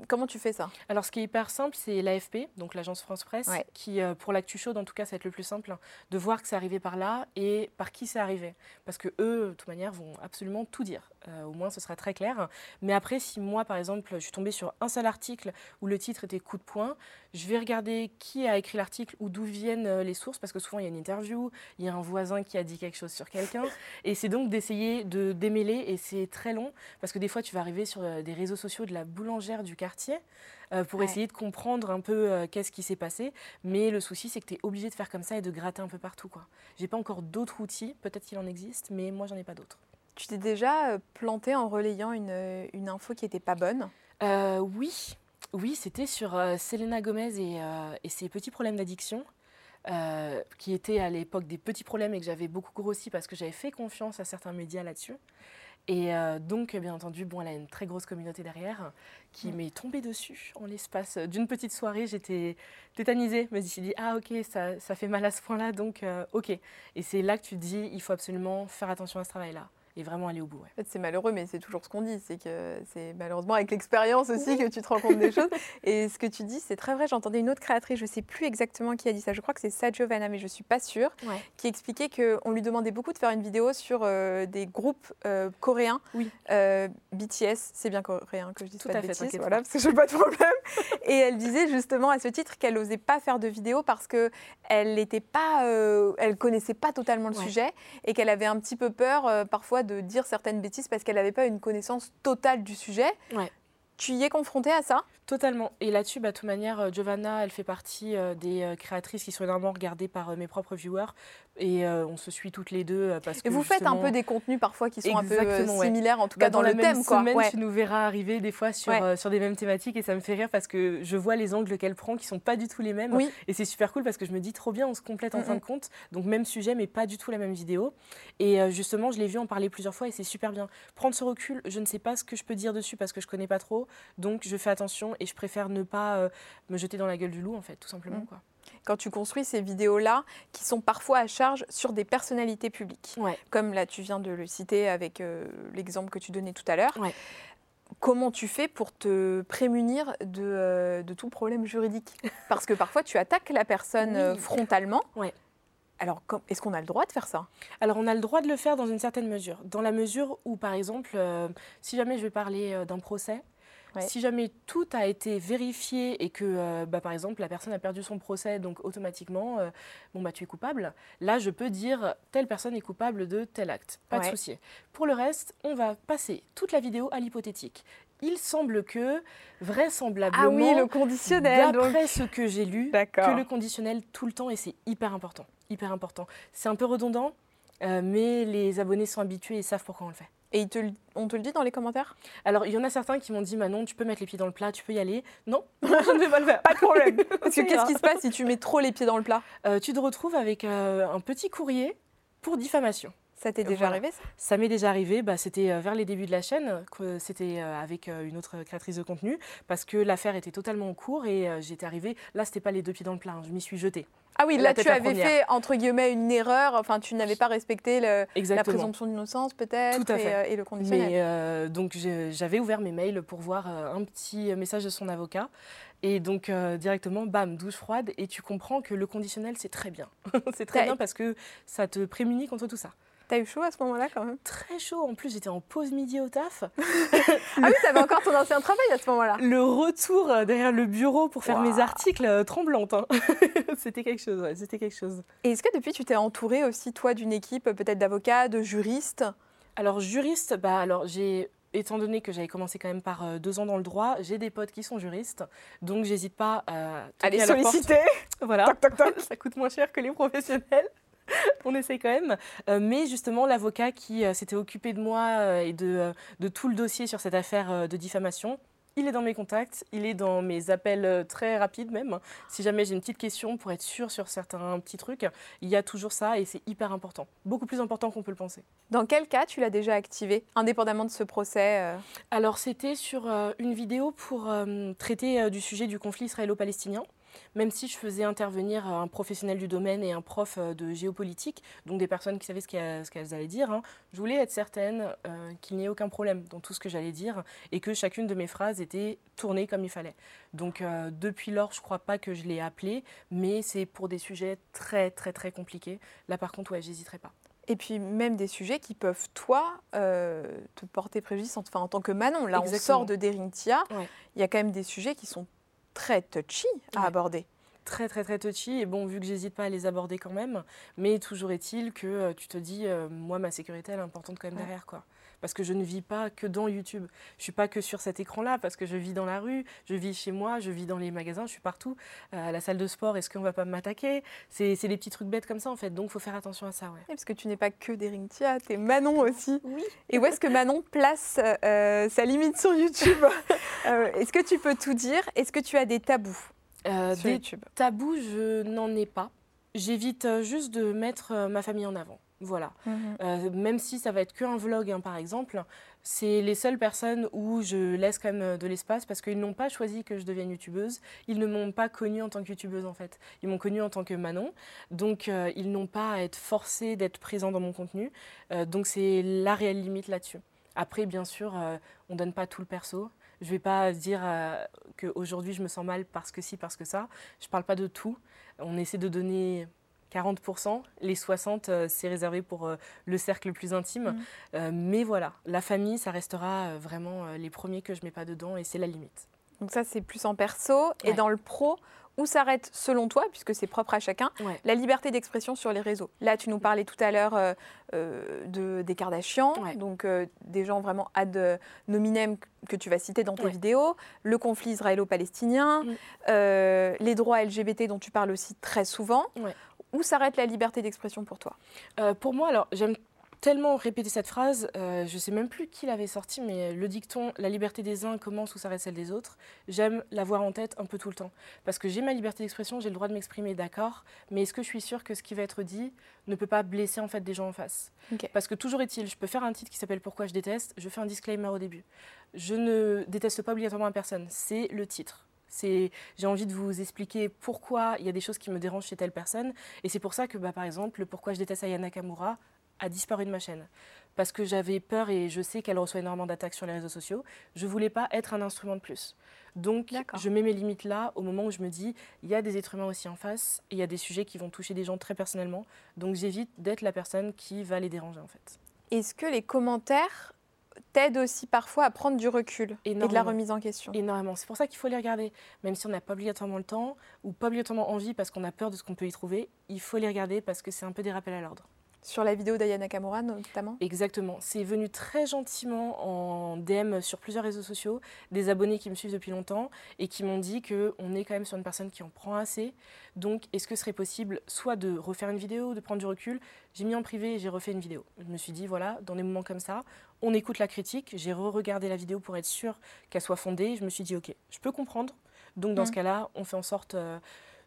Comment tu fais ça? Alors, ce qui est hyper simple, c'est l'AFP, donc l'agence France Presse, Ouais. qui, euh, pour l'actu chaude, en tout cas, ça va être le plus simple, de voir que c'est arrivé par là et par qui c'est arrivé. Parce que eux, de toute manière, vont absolument tout dire. Euh, au moins, ce sera très clair. Mais après, si moi, par exemple, je suis tombée sur un seul article où le titre était coup de poing, je vais regarder qui a écrit l'article ou d'où viennent euh, les sources, parce que souvent, il y a une interview, il y a un voisin qui a dit quelque chose sur quelqu'un. *laughs* Et c'est donc d'essayer de démêler, et c'est très long, parce que des fois, tu vas arriver sur des réseaux sociaux de la boulangère du quartier euh, pour Ouais. essayer de comprendre un peu euh, qu'est-ce qui s'est passé. Mais le souci, c'est que tu es obligé de faire comme ça et de gratter un peu partout. quoi. J'ai pas encore d'autres outils, peut-être qu'il en existe, mais moi, j'en ai pas d'autres. Tu t'es déjà euh, planté en relayant une, une info qui n'était pas bonne? Euh, oui, oui, c'était sur euh, Selena Gomez et, euh, et ses petits problèmes d'addiction. euh, qui étaient à l'époque des petits problèmes et que j'avais beaucoup grossi parce que j'avais fait confiance à certains médias là-dessus. Et euh, donc, bien entendu, bon, elle a une très grosse communauté derrière qui Mm. m'est tombée dessus en l'espace d'une petite soirée. J'étais tétanisée. Je me suis dit, ah ok, ça, ça fait mal à ce point-là, donc euh, ok. Et c'est là que tu te dis, il faut absolument faire attention à ce travail-là. Et vraiment aller au bout. En fait, c'est malheureux, mais c'est toujours ce qu'on dit. C'est que c'est malheureusement avec l'expérience aussi que tu te rends compte des *laughs* choses. Et ce que tu dis, c'est très vrai. J'entendais une autre créatrice, je ne sais plus exactement qui a dit ça. Je crois que c'est Sadio Vanna, mais je ne suis pas sûre, qui expliquait qu'on lui demandait beaucoup de faire une vidéo sur euh, des groupes euh, coréens. Oui. Euh, BTS, c'est bien coréen que je dis Tout pas à de fait, bêtises, voilà, parce que je n'ai pas de problème. Et elle disait justement à ce titre qu'elle n'osait pas faire de vidéo parce que elle n'était pas, elle connaissait pas totalement le Ouais. sujet et qu'elle avait un petit peu peur parfois de dire certaines bêtises parce qu'elle n'avait pas une connaissance totale du sujet. Ouais. Tu y es confrontée à ça? Totalement. Et là-dessus, bah, de toute manière, euh, Giovanna, elle fait partie euh, des euh, créatrices qui sont énormément regardées par euh, mes propres viewers. Et euh, on se suit toutes les deux euh, parce Et que vous faites un peu des contenus parfois qui sont un peu euh, ouais. similaires, en tout Bah, cas dans, la le même thème. Quoi. semaine, Ouais. tu nous verras arriver des fois sur, Ouais. euh, sur des mêmes thématiques et ça me fait rire parce que je vois les angles qu'elle prend qui sont pas du tout les mêmes. Oui. Et c'est super cool parce que je me dis trop bien, on se complète en Mm, fin mm. de compte. Donc même sujet, mais pas du tout la même vidéo. Et justement, je l'ai vu en parler plusieurs fois et c'est super bien. Prendre ce recul, je ne sais pas ce que je peux dire dessus parce que je connais pas trop. Donc je fais attention et je préfère ne pas me jeter dans la gueule du loup en fait, tout simplement. Mm. Quoi. Quand tu construis ces vidéos-là, qui sont parfois à charge sur des personnalités publiques, Ouais. comme là tu viens de le citer avec euh, l'exemple que tu donnais tout à l'heure. Ouais. Comment tu fais pour te prémunir de, euh, de tout problème juridique? *laughs* Parce que parfois tu attaques la personne euh, frontalement. Ouais. Alors, est-ce qu'on a le droit de faire ça? Alors, on a le droit de le faire dans une certaine mesure. Dans la mesure où, par exemple, euh, si jamais je vais parler euh, d'un procès, Ouais. si jamais tout a été vérifié et que, euh, bah, par exemple, la personne a perdu son procès, donc automatiquement, euh, bon, bah, tu es coupable, là, je peux dire telle personne est coupable de tel acte. Pas de souci. Pour le reste, on va passer toute la vidéo à l'hypothétique. Il semble que, vraisemblablement, Ah oui, le conditionnel. donc. d'après ce que j'ai lu, que le conditionnel tout le temps et c'est hyper important. Hyper important. C'est un peu redondant, euh, mais les abonnés sont habitués et savent pourquoi on le fait. Et ils te on te le dit dans les commentaires? Alors, il y en a certains qui m'ont dit Manon, tu peux mettre les pieds dans le plat, tu peux y aller. Non, *laughs* je ne vais pas le faire. Pas de problème. *laughs* Parce que qu'est-ce ira. qui se passe si tu mets trop les pieds dans le plat? Euh, Tu te retrouves avec euh, un petit courrier pour diffamation. Ça t'est déjà Voilà. arrivé ça? Ça m'est déjà arrivé, bah, c'était euh, vers les débuts de la chaîne, c'était euh, avec euh, une autre créatrice de contenu, parce que l'affaire était totalement en cours et j'étais arrivée, là c'était pas les deux pieds dans le plat, hein, je m'y suis jetée. Ah oui, là tu avais première. fait entre guillemets une erreur, enfin tu n'avais pas respecté le- la présomption d'innocence peut-être et, et le conditionnel. Mais euh, donc j'avais ouvert mes mails pour voir un petit message de son avocat. Et donc euh, directement, bam, douche froide. Et tu comprends que le conditionnel, c'est très bien. *laughs* c'est très T'as- bien parce que ça te prémunit contre tout ça. T'as eu chaud à ce moment-là quand même? Très chaud. En plus, j'étais en pause midi au taf. *laughs* Ah oui, t'avais encore ton ancien travail à ce moment-là. Le retour euh, derrière le bureau pour faire mes articles euh, tremblante. hein. *laughs* c'était quelque chose, ouais, c'était quelque chose. Et est-ce que depuis tu t'es entouré aussi toi d'une équipe peut-être d'avocats, de juristes? Alors juriste, bah alors j'ai étant donné que j'avais commencé quand même par euh, deux ans dans le droit, j'ai des potes qui sont juristes, donc j'hésite pas à à les porte. solliciter *laughs* Voilà, Toc, toc, toc. ça coûte moins cher que les professionnels. *laughs* On essaye quand même. Euh, mais justement, l'avocat qui euh, s'était occupé de moi euh, et de, de tout le dossier sur cette affaire de diffamation, il est dans mes contacts, il est dans mes appels très rapides même. Si jamais j'ai une petite question pour être sûr sur certains petits trucs, il y a toujours ça et c'est hyper important. Beaucoup plus important qu'on peut le penser. Dans quel cas tu l'as déjà activé, indépendamment de ce procès euh? Alors, c'était sur euh, une vidéo pour euh, traiter du sujet du conflit israélo-palestinien. Même si je faisais intervenir euh, un professionnel du domaine et un prof euh, de géopolitique, donc des personnes qui savaient ce qu'elles allaient dire, hein, je voulais être certaine euh, qu'il n'y ait aucun problème dans tout ce que j'allais dire et que chacune de mes phrases était tournée comme il fallait. Donc euh, depuis lors, je ne crois pas que je l'ai appelé, mais c'est pour des sujets très très très compliqués. Là par contre, ouais, j'hésiterai pas. Et puis même des sujets qui peuvent, toi, euh, te porter préjudice en, enfin, en tant que Manon. Là, on sort de Derintia. Ouais. Il y a quand même des sujets qui sont très touchy à Ouais. aborder. très très très touchy et bon vu que j'hésite pas à les aborder quand même mais toujours est-il que euh, tu te dis euh, moi ma sécurité elle est importante quand même Ouais. derrière quoi parce que je ne vis pas que dans YouTube. Je suis pas que sur cet écran là parce que je vis dans la rue je vis chez moi je vis dans les magasins je suis partout. Euh, à la salle de sport est-ce qu'on va pas m'attaquer? C'est c'est des petits trucs bêtes comme ça en fait. Donc faut faire attention à ça ouais. Parce que tu n'es pas que Derintia, tu es Manon aussi. oui. Et où est-ce que Manon place euh, sa limite sur YouTube? *laughs* Euh, Est-ce que tu peux tout dire? Est-ce que tu as des tabous Euh, sur des YouTube? tabous je n'en ai pas. J'évite juste de mettre ma famille en avant Voilà. Mhm. Euh, même si ça va être qu'un vlog, hein, par exemple, c'est les seules personnes où je laisse quand même euh, de l'espace parce qu'ils n'ont pas choisi que je devienne youtubeuse. Ils ne m'ont pas connue en tant que youtubeuse, en fait. Ils m'ont connue en tant que Manon. Donc, euh, ils n'ont pas à être forcés d'être présents dans mon contenu. Euh, donc, c'est la réelle limite là-dessus. Après, bien sûr, on donne pas tout le perso. Je vais pas dire qu'aujourd'hui je me sens mal parce que si, parce que ça. Je parle pas de tout. On essaie de donner 40%. Les 60%, euh, c'est réservé pour euh, le cercle le plus intime. Mhm. Euh, mais voilà, la famille, ça restera vraiment les premiers que je mets pas dedans et c'est la limite. Donc ça, c'est plus en perso. Et Ouais. dans le pro, où s'arrête, selon toi, puisque c'est propre à chacun, Ouais. la liberté d'expression sur les réseaux Là, tu nous parlais tout à l'heure euh, euh, de, des Kardashians, Ouais. donc euh, des gens vraiment ad nominem que tu vas citer dans tes vidéos, le conflit israélo-palestinien, Mm. les droits LGBT dont tu parles aussi très souvent. Où s'arrête la liberté d'expression pour toi? Euh, pour moi, alors j'aime tellement répéter cette phrase, euh, je sais même plus qui l'avait sortie, mais le dicton La liberté des uns commence où s'arrête celle des autres, j'aime l'avoir en tête un peu tout le temps. Parce que j'ai ma liberté d'expression, j'ai le droit de m'exprimer, d'accord, mais est-ce que je suis sûre que ce qui va être dit ne peut pas blesser en fait des gens en face? Parce que toujours est-il, je peux faire un titre qui s'appelle Pourquoi je déteste, je fais un disclaimer au début. Je ne déteste pas obligatoirement la personne, c'est le titre. C'est, j'ai envie de vous expliquer pourquoi il y a des choses qui me dérangent chez telle personne. Et c'est pour ça que, bah, par exemple, le pourquoi je déteste Aya Nakamura a disparu de ma chaîne. Parce que j'avais peur et je sais qu'elle reçoit énormément d'attaques sur les réseaux sociaux. Je voulais pas être un instrument de plus. Donc, je mets mes limites là au moment où je me dis, il y a des êtres humains aussi en face et il y a des sujets qui vont toucher des gens très personnellement. Donc, j'évite d'être la personne qui va les déranger en fait. Est-ce que les commentaires t'aident aussi parfois à prendre du recul et de la remise en question Énormément. C'est pour ça qu'il faut les regarder. Même si on n'a pas obligatoirement le temps ou pas obligatoirement envie parce qu'on a peur de ce qu'on peut y trouver, il faut les regarder parce que c'est un peu des rappels à l'ordre. Sur la vidéo d'Aya Nakamura notamment Exactement. C'est venu très gentiment en DM sur plusieurs réseaux sociaux, des abonnés qui me suivent depuis longtemps et qui m'ont dit qu'on est quand même sur une personne qui en prend assez. Donc, est-ce que ce serait possible soit de refaire une vidéo, de prendre du recul? J'ai mis en privé et j'ai refait une vidéo. Je me suis dit, voilà, dans des moments comme ça, on écoute la critique. J'ai re-regardé la vidéo pour être sûre qu'elle soit fondée. Je me suis dit, ok, je peux comprendre. Donc, dans Mm. ce cas-là, on fait en sorte euh,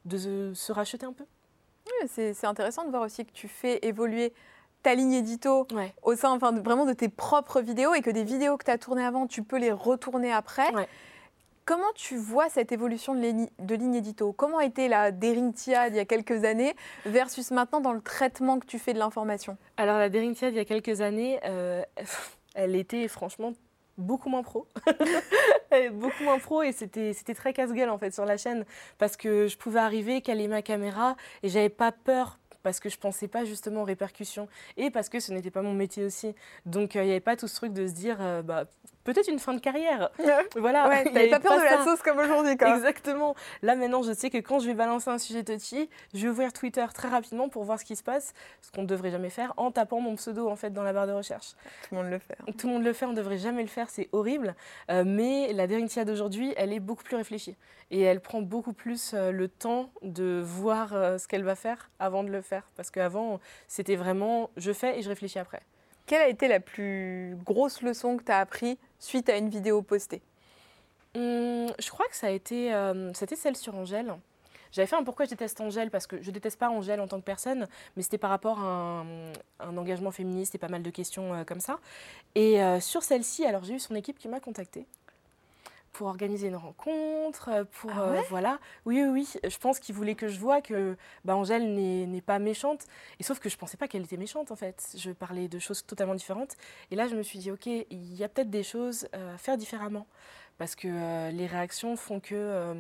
de se- racheter un peu. Oui, C'est intéressant de voir aussi que tu fais évoluer ta ligne édito Ouais. au sein enfin, de- vraiment de tes propres vidéos et que des vidéos que tu as tournées avant, tu peux les retourner après. Ouais. Comment tu vois cette évolution de, ligne- de ligne édito? Comment était la Derintia il y a quelques années versus maintenant dans le traitement que tu fais de l'information? Alors la Daring Tiad, il y a quelques années, euh, *laughs* elle était franchement beaucoup moins pro. *laughs* Beaucoup moins pro et c'était c'était très casse-gueule en fait sur la chaîne parce que je pouvais arriver, caler ma caméra et j'avais pas peur parce que je pensais pas justement aux répercussions et parce que ce n'était pas mon métier aussi. Donc euh, il n'y avait pas tout ce truc de se dire euh, bah, peut-être une fin de carrière. *laughs* Voilà. Ouais, t'avais pas peur de la sauce comme aujourd'hui quoi. Exactement. Là maintenant, je sais que quand je vais balancer un sujet touchy, je vais ouvrir Twitter très rapidement pour voir ce qui se passe, ce qu'on ne devrait jamais faire en tapant mon pseudo en fait dans la barre de recherche. Tout le monde le fait. hein. Tout le monde le fait, on ne devrait jamais le faire, c'est horrible. Euh, mais la Derintia d'aujourd'hui, elle est beaucoup plus réfléchie et elle prend beaucoup plus euh, le temps de voir euh, ce qu'elle va faire avant de le faire, parce qu'avant c'était vraiment je fais et je réfléchis après. Quelle a été la plus grosse leçon que tu as appris suite à une vidéo postée? Hum, je crois que ça euh, c'était celle sur Angèle. J'avais fait un pourquoi je déteste Angèle parce que je déteste pas Angèle en tant que personne, mais c'était par rapport à un, un engagement féministe et pas mal de questions euh, comme ça. Et euh, sur celle-ci, alors j'ai eu son équipe qui m'a contactée pour organiser une rencontre, euh, pour Ah euh, voilà. Oui, oui, oui. Je pense qu'il voulait que je vois que bah, Angèle n'est n'est pas méchante. Et sauf que je pensais pas qu'elle était méchante en fait. Je parlais de choses totalement différentes. Et là, je me suis dit, ok, il y a peut-être des choses euh, à faire différemment parce que euh, les réactions font que euh,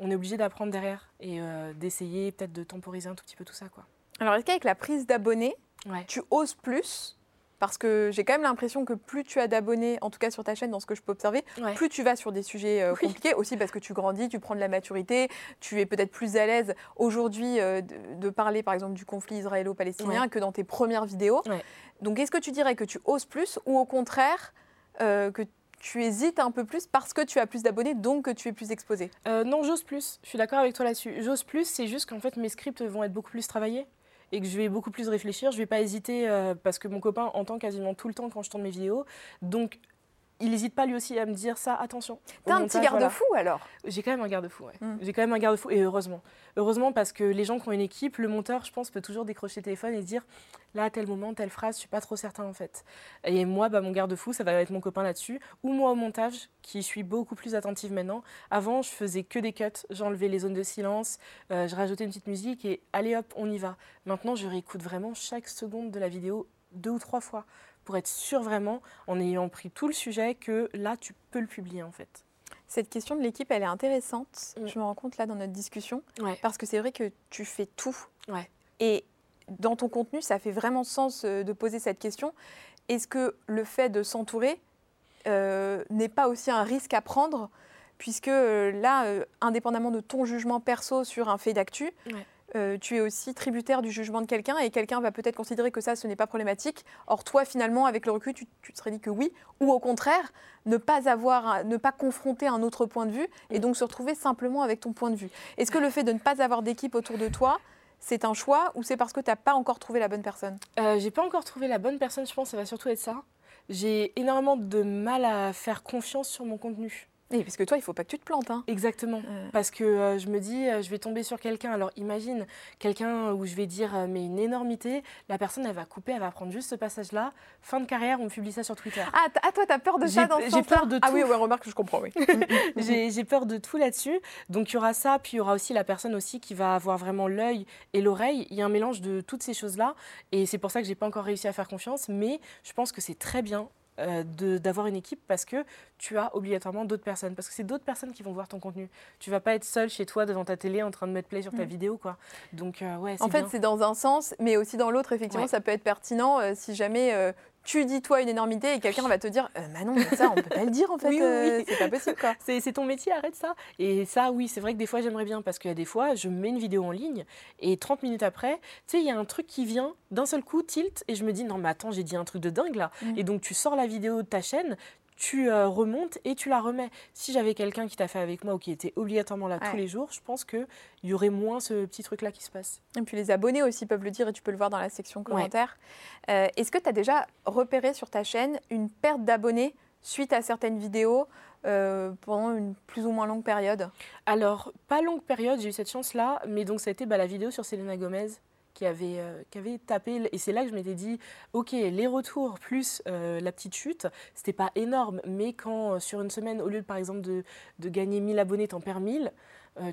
on est obligé d'apprendre derrière et d'essayer peut-être de temporiser un tout petit peu tout ça quoi. Alors est-ce qu'avec la prise d'abonnés, Ouais. tu oses plus parce que j'ai quand même l'impression que plus tu as d'abonnés, en tout cas sur ta chaîne, dans ce que je peux observer, Ouais. plus tu vas sur des sujets euh, Oui. compliqués, aussi parce que tu grandis, tu prends de la maturité, tu es peut-être plus à l'aise aujourd'hui euh, de, de parler par exemple du conflit israélo-palestinien Ouais. que dans tes premières vidéos. Ouais. Donc est-ce que tu dirais que tu oses plus ou au contraire euh, que tu hésites un peu plus parce que tu as plus d'abonnés, donc que tu es plus exposé? Euh, non, j'ose plus. Je suis d'accord avec toi là-dessus. J'ose plus, c'est juste qu'en fait mes scripts vont être beaucoup plus travaillés et que je vais beaucoup plus réfléchir. Je vais pas hésiter euh, parce que mon copain entend quasiment tout le temps quand je tourne mes vidéos. Donc il n'hésite pas lui aussi à me dire ça, attention. T'as un petit garde-fou alors J'ai quand même un garde-fou, ouais. Mm. J'ai quand même un garde-fou, et heureusement. Heureusement parce que les gens qui ont une équipe, le monteur, je pense, peut toujours décrocher le téléphone et dire là, à tel moment, telle phrase, je suis pas trop certain en fait. Et moi, bah, mon garde-fou, ça va être mon copain là-dessus, ou moi au montage, qui suis beaucoup plus attentive maintenant. Avant, je faisais que des cuts, j'enlevais les zones de silence, euh, je rajoutais une petite musique et allez hop, on y va. Maintenant, je réécoute vraiment chaque seconde de la vidéo deux ou trois fois pour être sûr vraiment, en ayant pris tout le sujet, que là, tu peux le publier en fait. Cette question de l'équipe, elle est intéressante. Mm. Je me rends compte là dans notre discussion. Parce que c'est vrai que tu fais tout. Ouais. Et dans ton contenu, ça fait vraiment sens euh, de poser cette question. Est-ce que le fait de s'entourer euh, n'est pas aussi un risque à prendre Puisque euh, là, indépendamment de ton jugement perso sur un fait d'actu, euh, tu es aussi tributaire du jugement de quelqu'un et quelqu'un va peut-être considérer que ça, ce n'est pas problématique. Or, toi, finalement, avec le recul, tu, te serais dit que oui, ou au contraire, ne pas avoir, ne pas confronter un autre point de vue et donc se retrouver simplement avec ton point de vue. Est-ce que le fait de ne pas avoir d'équipe autour de toi, c'est un choix ou c'est parce que tu n'as pas encore trouvé la bonne personne? Euh, J'ai pas encore trouvé la bonne personne, je pense que ça va surtout être ça. J'ai énormément de mal à faire confiance sur mon contenu. Oui, parce que toi, il faut pas que tu te plantes. Hein. Exactement. Euh. Parce que euh, je me dis, euh, je vais tomber sur quelqu'un. Alors imagine quelqu'un où je vais dire, mais une énormité, la personne, elle va couper, elle va prendre juste ce passage-là. Fin de carrière, on publie ça sur Twitter. Ah, ah toi, tu as peur de ça dans ce J'ai peur de tout. Ah oui, ouais, remarque, je comprends, oui. *laughs* j'ai peur de tout là-dessus. Donc il y aura ça, puis il y aura aussi la personne aussi qui va avoir vraiment l'œil et l'oreille. Il y a un mélange de toutes ces choses-là. Et c'est pour ça que j'ai pas encore réussi à faire confiance. Mais je pense que c'est très bien euh, d'avoir une équipe parce que tu as obligatoirement d'autres personnes. Parce que c'est d'autres personnes qui vont voir ton contenu. Tu vas pas être seul chez toi devant ta télé en train de mettre play sur ta mm. vidéo. Quoi. Donc, euh, ouais, en fait, c'est dans un sens, mais aussi dans l'autre, effectivement, ça peut être pertinent euh, si jamais tu dis toi une énormité et quelqu'un va te dire euh, Manon, mais ça on peut pas le dire en *laughs* fait, euh, c'est pas possible quoi. C'est ton métier, arrête ça. Et ça, oui, c'est vrai que des fois j'aimerais bien parce qu'il y a des fois je mets une vidéo en ligne et 30 minutes après, tu sais, il y a un truc qui vient d'un seul coup, tilt, et je me dis non mais attends, j'ai dit un truc de dingue là. Mm. Et donc tu sors la vidéo de ta chaîne, tu euh, remontes et tu la remets. Si j'avais quelqu'un qui t'a fait avec moi ou qui était obligatoirement là tous les jours, je pense qu'il y aurait moins ce petit truc-là qui se passe. Et puis les abonnés aussi peuvent le dire et tu peux le voir dans la section commentaires. Euh, est-ce que tu as déjà repéré sur ta chaîne une perte d'abonnés suite à certaines vidéos euh, pendant une plus ou moins longue période? Alors, pas longue période, j'ai eu cette chance-là, mais donc ça a été bah, la vidéo sur Selena Gomez qui avait, euh, qui avait tapé. Et c'est là que je m'étais dit, ok, les retours plus euh, la petite chute, c'était pas énorme. Mais quand euh, sur une semaine, au lieu par exemple de, de gagner 1000 abonnés, t'en perds 1000,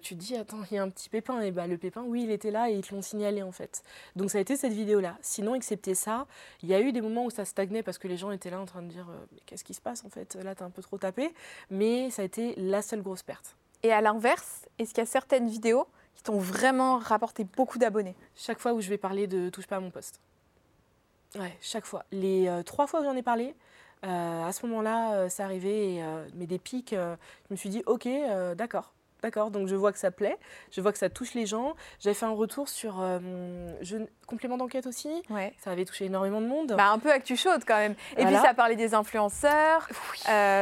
tu te dis, attends, il y a un petit pépin. Et bah, le pépin, oui, il était là et ils te l'ont signalé en fait. Donc ça a été cette vidéo-là. Sinon, excepté ça, il y a eu des moments où ça stagnait parce que les gens étaient là en train de dire, qu'est-ce qui se passe en fait? Là, t'as un peu trop tapé. Mais ça a été la seule grosse perte. Et à l'inverse, est-ce qu'il y a certaines vidéos qui t'ont vraiment rapporté beaucoup d'abonnés Chaque fois où je vais parler de Touche pas à mon poste. Ouais, chaque fois. Les euh, trois fois où j'en ai parlé, euh, à ce moment-là, euh, c'est arrivé, mais des pics, je me suis dit, ok, d'accord. D'accord, donc je vois que ça plaît, je vois que ça touche les gens. J'avais fait un retour sur mon complément d'enquête aussi. Ouais. Ça avait touché énormément de monde. Bah, un peu actu chaude quand même. Et puis ça parlait des influenceurs.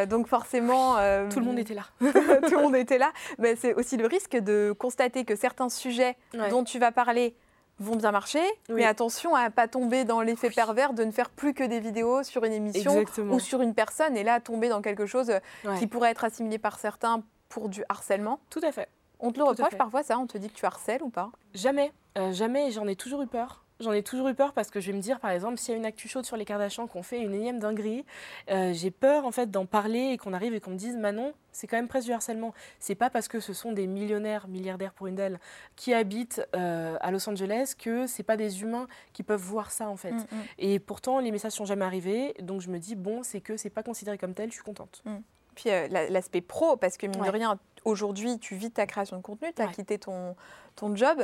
donc forcément. Tout le monde était là. *laughs* tout le monde était là. Mais c'est aussi le risque de constater que certains sujets dont tu vas parler vont bien marcher, mais attention à ne pas tomber dans l'effet pervers de ne faire plus que des vidéos sur une émission ou sur une personne et là tomber dans quelque chose qui pourrait être assimilé par certains pour du harcèlement. Tout à fait. On te le reproche parfois ça On te dit que tu harcèles ou pas? Jamais, euh, jamais. J'en ai toujours eu peur. J'en ai toujours eu peur parce que je vais me dire, par exemple, s'il y a une actu chaude sur les Kardashians, qu'on fait une énième dinguerie, euh, j'ai peur en fait d'en parler et qu'on arrive et qu'on me dise, Manon, c'est quand même presque du harcèlement. C'est pas parce que ce sont des millionnaires, milliardaires pour une d'elles, qui habitent euh, à Los Angeles que c'est pas des humains qui peuvent voir ça en fait. Mm, mm. Et pourtant, les messages sont jamais arrivés, donc je me dis, bon, c'est que c'est pas considéré comme tel, je suis contente. Mm. Puis euh, l'aspect pro, parce que mine de rien, aujourd'hui, tu vis ta création de contenu, tu as quitté ton, ton job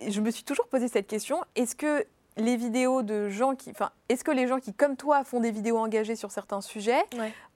je me suis toujours posé cette question. Est-ce que les vidéos de gens qui. Enfin, est-ce que les gens qui, comme toi, font des vidéos engagées sur certains sujets,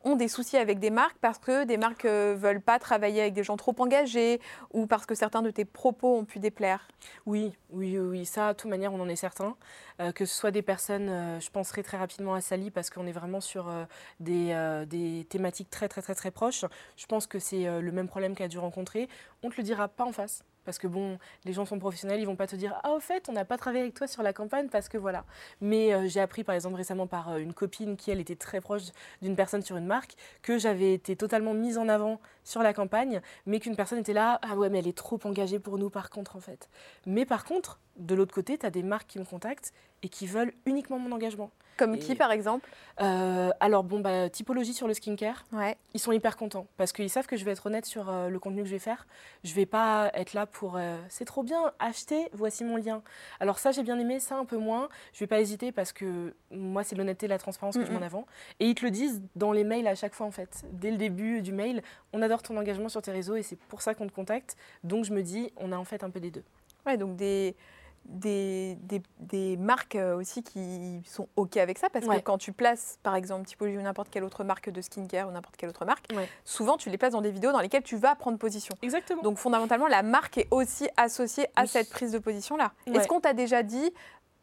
ont des soucis avec des marques parce que des marques ne euh, veulent pas travailler avec des gens trop engagés ou parce que certains de tes propos ont pu déplaire? Oui, oui, oui, ça, de toute manière, on en est certain. Euh, que ce soit des personnes, euh, je penserai très rapidement à Sally parce qu'on est vraiment sur des, des, thématiques très, très, très, très proches. Je pense que c'est le même problème qu'elle a dû rencontrer. On ne te le dira pas en face Parce que bon, les gens sont professionnels, ils vont pas te dire Ah, au fait, on n'a pas travaillé avec toi sur la campagne parce que voilà. Mais euh, j'ai appris par exemple récemment par euh, une copine qui, elle, était très proche d'une personne sur une marque, que j'avais été totalement mise en avant sur la campagne, mais qu'une personne était là Ah ouais, mais elle est trop engagée pour nous par contre, en fait. Mais par contre, de l'autre côté, tu as des marques qui me contactent et qui veulent uniquement mon engagement. Comme qui, par exemple euh, Alors, bon, bah, typologie sur le skincare. Ouais. Ils sont hyper contents parce qu'ils savent que je vais être honnête sur euh, le contenu que je vais faire. Je vais pas être là pour euh, c'est trop bien, acheter, voici mon lien. Alors, ça, j'ai bien aimé, ça, un peu moins. Je vais pas hésiter parce que moi, c'est l'honnêteté et la transparence que je mets en avant. Et ils te le disent dans les mails à chaque fois, en fait. Dès le début du mail, on adore ton engagement sur tes réseaux et c'est pour ça qu'on te contacte. Donc, je me dis, on a en fait un peu des deux. Ouais, donc des des, des, marques euh, aussi qui sont OK avec ça parce que quand tu places, par exemple, Typologie ou n'importe quelle autre marque de skincare ou n'importe quelle autre marque, souvent tu les places dans des vidéos dans lesquelles tu vas prendre position. Exactement. Donc fondamentalement, la marque est aussi associée à cette prise de position-là. Est-ce qu'on t'a déjà dit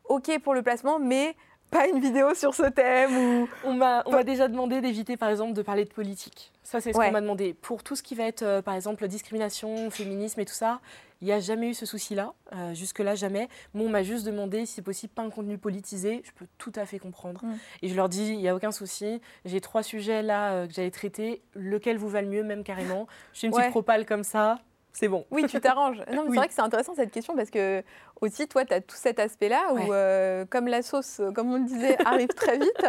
OK pour le placement, mais pas une vidéo sur ce thème ou... On m'a déjà demandé d'éviter par exemple de parler de politique. Ça c'est ce qu'on m'a demandé. Pour tout ce qui va être euh, par exemple discrimination, féminisme et tout ça, il n'y a jamais eu ce souci-là. Euh, jusque-là jamais. Moi on m'a juste demandé si c'est possible pas un contenu politisé. Je peux tout à fait comprendre. Mm. Et je leur dis il n'y a aucun souci. J'ai trois sujets là euh, que j'allais traiter. Lequel vous va le mieux même carrément? Je suis une petite propale comme ça c'est bon. Oui, tu t'arranges. Non, c'est vrai que c'est intéressant cette question parce que aussi, toi, tu as tout cet aspect-là où, euh, comme la sauce, euh, comme on le disait, *laughs* arrive très vite,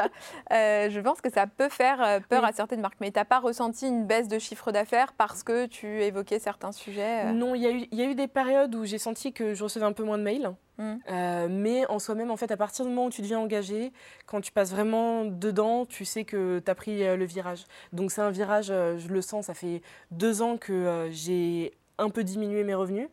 euh, je pense que ça peut faire peur à certaines marques. Mais tu n'as pas ressenti une baisse de chiffre d'affaires parce que tu évoquais certains sujets Non, il y, y, a eu des périodes où j'ai senti que je recevais un peu moins de mails. Mmh. mais en soi-même, en fait, à partir du moment où tu deviens engagé, quand tu passes vraiment dedans, tu sais que tu as pris le virage. Donc c'est un virage, je le sens, ça fait deux ans que j'ai un peu diminuer mes revenus.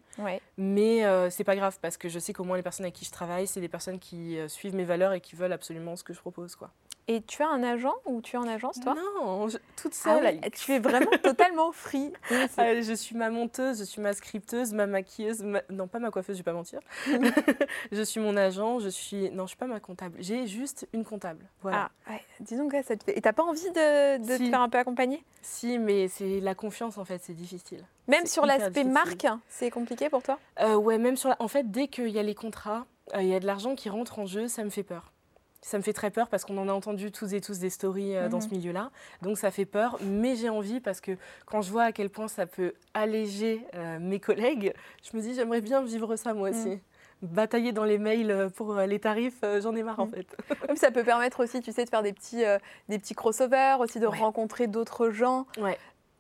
Mais euh, c'est pas grave parce que je sais qu'au moins les personnes avec qui je travaille, c'est des personnes qui euh, suivent mes valeurs et qui veulent absolument ce que je propose. Quoi. Et tu as un agent ou tu es en agence, toi? Non, toute ah seule. tu es vraiment *laughs* totalement free. *laughs* Je suis ma monteuse, je suis ma scripteuse, ma maquilleuse. Non, pas ma coiffeuse, je vais pas mentir. *laughs* je suis mon agent, je suis. Non, je suis pas ma comptable. J'ai juste une comptable. Voilà. Ah, ouais. Disons que ça te fait. Et t'as pas envie de, de te faire un peu accompagner? Si, mais c'est la confiance en fait, c'est difficile. Même sur l'aspect marque, c'est compliqué pour toi? Euh, Ouais, même sur. La... En fait, dès qu'il y a les contrats, euh, il y a de l'argent qui rentre en jeu, ça me fait peur ça me fait très peur parce qu'on en a entendu tous et tous des stories euh, dans ce mhm. milieu-là. Donc ça fait peur, mais j'ai envie parce que quand je vois à quel point ça peut alléger euh, mes collègues, je me dis j'aimerais bien vivre ça moi aussi. Mhm. Batailler dans les mails euh, pour les tarifs, j'en ai marre en mhm. fait. *laughs* ça peut permettre aussi, tu sais, de faire des petits, des petits crossovers, aussi de rencontrer d'autres gens. Ouais.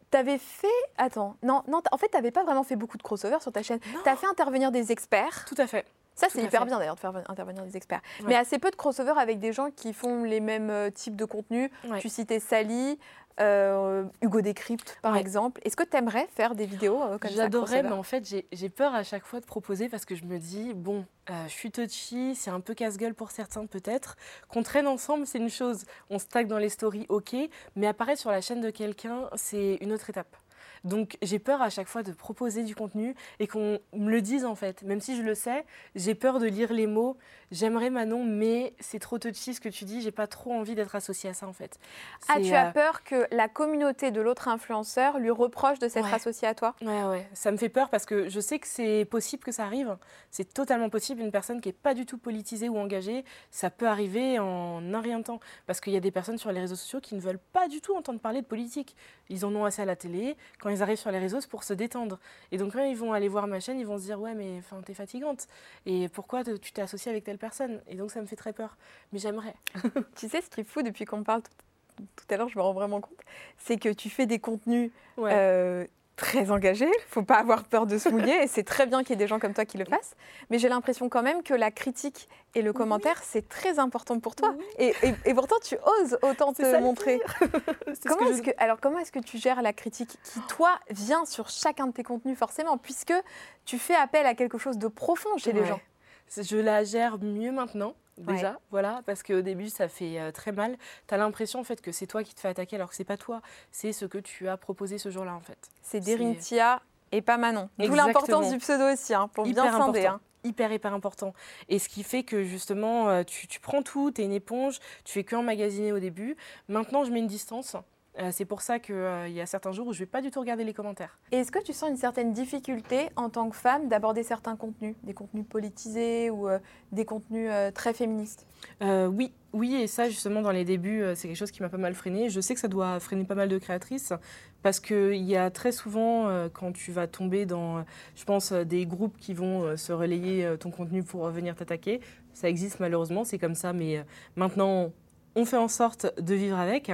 T'avais fait. Attends, non, non, en fait, t'avais pas vraiment fait beaucoup de crossovers sur ta chaîne. T'as fait intervenir des experts. Tout à fait. Ça, c'est hyper bien d'ailleurs de faire intervenir des experts. Mais assez peu de crossover avec des gens qui font les mêmes euh, types de contenus. Tu citais Sally, euh, Hugo Décrypte, par exemple. Est-ce que tu aimerais faire des vidéos euh, comme ça J'adorerais, mais en fait, j'ai peur à chaque fois de proposer parce que je me dis, bon, je suis touchy, c'est un peu casse-gueule pour certains peut-être. Qu'on traîne ensemble, c'est une chose. On se tag dans les stories, ok, mais apparaître sur la chaîne de quelqu'un, c'est une autre étape. Donc j'ai peur à chaque fois de proposer du contenu et qu'on me le dise en fait. Même si je le sais, j'ai peur de lire les mots. J'aimerais Manon, mais c'est trop touchy ce que tu dis. J'ai pas trop envie d'être associée à ça en fait. Ah, tu as euh, peur que la communauté de l'autre influenceur lui reproche de s'être associée à toi? Ouais, ouais. Ça me fait peur parce que je sais que c'est possible que ça arrive. C'est totalement possible. Une personne qui est pas du tout politisée ou engagée, ça peut arriver en un rien de temps. Parce qu'il y a des personnes sur les réseaux sociaux qui ne veulent pas du tout entendre parler de politique. Ils en ont assez à la télé. Quand ils arrivent sur les réseaux, c'est pour se détendre. Et donc, quand ils vont aller voir ma chaîne, ils vont se dire Ouais, mais t'es fatigante. Et pourquoi tu t'es associée avec telle personne? Et donc, ça me fait très peur. Mais j'aimerais. *laughs* tu sais, ce qui est fou depuis qu'on parle tout, à l'heure, je me rends vraiment compte, c'est que tu fais des contenus euh, très engagé, faut pas avoir peur de se mouiller et c'est très bien qu'il y ait des gens comme toi qui le fassent. Mais j'ai l'impression quand même que la critique et le commentaire, c'est très important pour toi. Et, et, pourtant, tu oses autant te montrer. *laughs* comment est-ce que, alors, comment est-ce que tu gères la critique qui, toi, vient sur chacun de tes contenus forcément, puisque tu fais appel à quelque chose de profond chez les gens? Je la gère mieux maintenant déjà, voilà, parce qu'au début ça fait euh, très mal. Tu as l'impression en fait que c'est toi qui te fais attaquer alors que c'est pas toi, c'est ce que tu as proposé ce jour-là en fait. C'est Derintia et pas Manon. D'où l'importance du pseudo aussi, hein, pour bien scinder. Hein. Hyper, hyper important. Et ce qui fait que justement, euh, tu, tu prends tout, tu es une éponge, tu fais que emmagasiner au début. Maintenant, je mets une distance Euh, c'est pour ça qu'il y a certains jours où je vais pas du tout regarder les commentaires. Et est-ce que tu sens une certaine difficulté en tant que femme d'aborder certains contenus, des contenus politisés ou des contenus très féministes? Oui, oui, et ça justement dans les débuts, c'est quelque chose qui m'a pas mal freiné. Je sais que ça doit freiner pas mal de créatrices parce qu'il y a très souvent, quand tu vas tomber dans, je pense, des groupes qui vont se relayer ton contenu pour venir t'attaquer, ça existe malheureusement, c'est comme ça, mais maintenant on fait en sorte de vivre avec.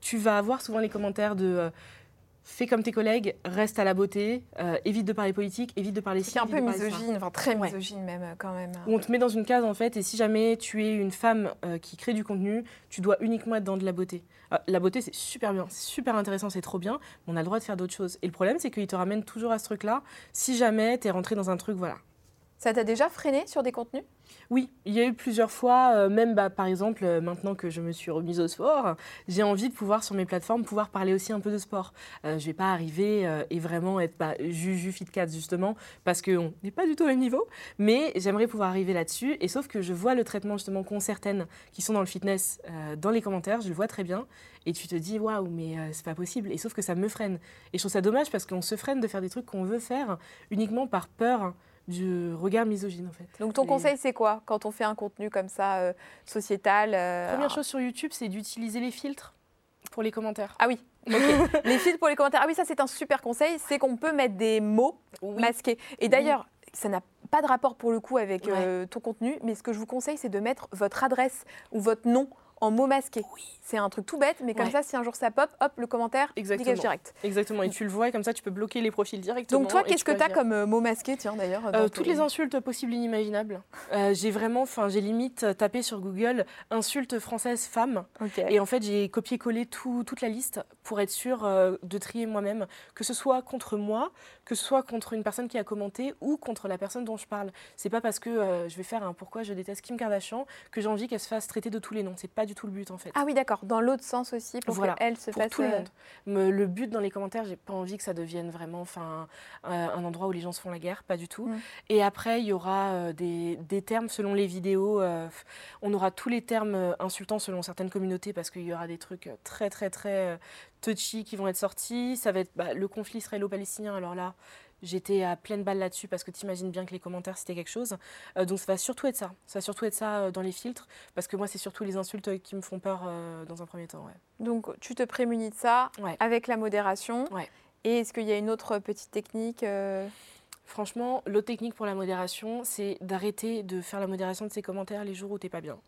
Tu vas avoir souvent les commentaires de euh, fais comme tes collègues, reste à la beauté, euh, évite de parler politique, évite de parler C'est un peu misogyne, enfin très misogyne même euh, quand même. On te met dans une case en fait, et si jamais tu es une femme qui crée du contenu, tu dois uniquement être dans de la beauté. la beauté c'est super bien, c'est super intéressant, c'est trop bien, mais on a le droit de faire d'autres choses. Et le problème c'est qu'il te ramène toujours à ce truc-là, si jamais tu es rentré dans un truc, voilà. Ça t'a déjà freiné sur des contenus? Oui, il y a eu plusieurs fois, euh, même bah, par exemple, euh, maintenant que je me suis remise au sport, j'ai envie de pouvoir sur mes plateformes pouvoir parler aussi un peu de sport. Euh, je ne vais pas arriver et vraiment être bah, Juju Fitcat justement, parce qu'on n'est pas du tout au même niveau, mais j'aimerais pouvoir arriver là-dessus. Et sauf que je vois le traitement justement qu'ont certaines qui sont dans le fitness dans les commentaires, je le vois très bien, et tu te dis waouh, mais c'est pas possible. Et sauf que ça me freine. Et je trouve ça dommage parce qu'on se freine de faire des trucs qu'on veut faire uniquement par peur du regard misogyne en fait. Donc ton conseil c'est quoi quand on fait un contenu comme ça euh, sociétal euh, Première chose sur YouTube c'est d'utiliser les filtres pour les commentaires. Ah oui. *laughs* les filtres pour les commentaires. Ah oui ça c'est un super conseil, c'est qu'on peut mettre des mots masqués. Et d'ailleurs ça n'a pas de rapport pour le coup avec euh, ton contenu, mais ce que je vous conseille c'est de mettre votre adresse ou votre nom en mots masqués. Oui. C'est un truc tout bête, mais comme ça, si un jour ça pop, hop, le commentaire Exactement. direct. Exactement, et tu le vois, et comme ça, tu peux bloquer les profils directement. Donc toi, qu'est-ce que tu as comme euh, mots masqués, tiens, d'ailleurs euh, Toutes les insultes possibles et inimaginables. *laughs* Euh, j'ai vraiment, enfin, j'ai limite tapé sur Google insultes françaises femmes. Et en fait, j'ai copié-collé toute la liste pour être sûr de trier moi-même, que ce soit contre moi, que ce soit contre une personne qui a commenté ou contre la personne dont je parle. C'est pas parce que je vais faire un pourquoi je déteste Kim Kardashian que j'ai envie qu'elle se fasse traiter de tous les noms. C'est pas du tout le but en fait. Ah oui, d'accord. Dans l'autre sens aussi, pour voilà, qu'elle se pour fasse. tout le euh, monde. le but dans les commentaires, j'ai pas envie que ça devienne vraiment enfin, un, endroit où les gens se font la guerre, pas du tout. Mm. Et après, il y aura euh, des, des, termes selon les vidéos. Euh, on aura tous les termes insultants selon certaines communautés parce qu'il y aura des trucs très, très, très touchy qui vont être sortis. Ça va être bah, le conflit israélo-palestinien. Alors là, J'étais à pleine balle là-dessus parce que tu imagines bien que les commentaires c'était quelque chose. Euh, donc ça va surtout être ça. Ça va surtout être ça euh, dans les filtres parce que moi c'est surtout les insultes qui me font peur euh, dans un premier temps. Donc tu te prémunis de ça avec la modération. Et est-ce qu'il y a une autre petite technique Franchement, l'autre technique pour la modération, c'est d'arrêter de faire la modération de ces commentaires les jours où t'es pas bien.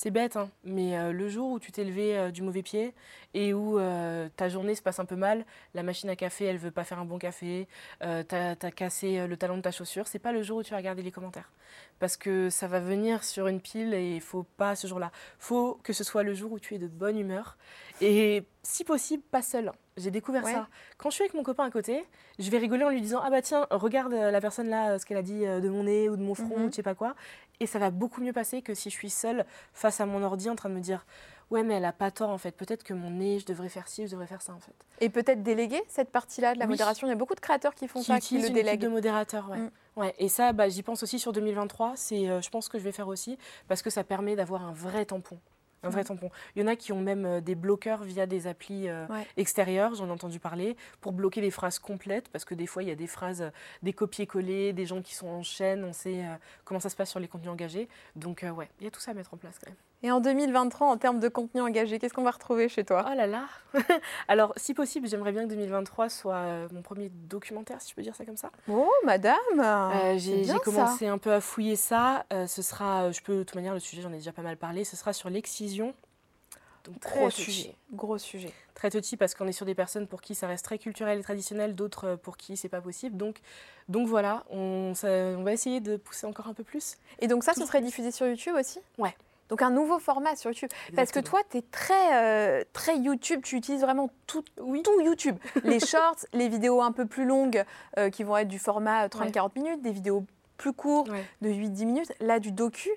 C'est bête, hein, mais euh, le jour où tu t'es levé euh, du mauvais pied et où euh, ta journée se passe un peu mal, la machine à café, elle veut pas faire un bon café, t'as as cassé le talon de ta chaussure, c'est pas le jour où tu vas regarder les commentaires. Parce que ça va venir sur une pile et il faut pas ce jour-là. faut que ce soit le jour où tu es de bonne humeur et si possible, pas seul. J'ai découvert ça. Quand je suis avec mon copain à côté, je vais rigoler en lui disant Ah bah tiens, regarde la personne là, ce qu'elle a dit de mon nez ou de mon front ou mhm. je sais pas quoi. Et ça va beaucoup mieux passer que si je suis seule face à mon ordi en train de me dire ouais mais elle a pas tort en fait. Peut-être que mon nez je devrais faire ci je devrais faire ça en fait et peut-être déléguer cette partie là de la modération. Il y a beaucoup de créateurs qui font ça qui le délèguent. de modérateur ouais. Mm. ouais et ça bah, j'y pense aussi sur 2023 c'est euh, je pense que je vais faire aussi parce que ça permet d'avoir un vrai tampon un vrai tampon. Il y en a qui ont même euh, des bloqueurs via des applis euh, extérieures, j'en ai entendu parler, pour bloquer les phrases complètes, parce que des fois, il y a des phrases, des copier-coller, des gens qui sont en chaîne, on sait comment ça se passe sur les contenus engagés. Donc, ouais, il y a tout ça à mettre en place quand même. Et en 2023, en termes de contenu engagé, qu'est-ce qu'on va retrouver chez toi? Oh là là *laughs* Alors, si possible, j'aimerais bien que 2023 soit euh, mon premier documentaire, si je peux dire ça comme ça. Oh, madame euh, J'ai commencé un peu à fouiller ça. Euh, ce sera, je peux, de toute manière, le sujet, j'en ai déjà pas mal parlé, ce sera sur l'excision. Donc, gros sujet. Gros sujet. Très touchy parce qu'on est sur des personnes pour qui ça reste très culturel et traditionnel, d'autres pour qui c'est pas possible. Donc, donc voilà, on, on va essayer de pousser encore un peu plus. Et donc ça, ce serait diffusé sur YouTube aussi? Ouais. Donc un nouveau format sur YouTube. Parce que toi, tu es très, euh, très YouTube, tu utilises vraiment tout, tout YouTube. *laughs* les shorts, les vidéos un peu plus longues euh, qui vont être du format 30-40 minutes, des vidéos plus courtes de 8-10 minutes, là du docu.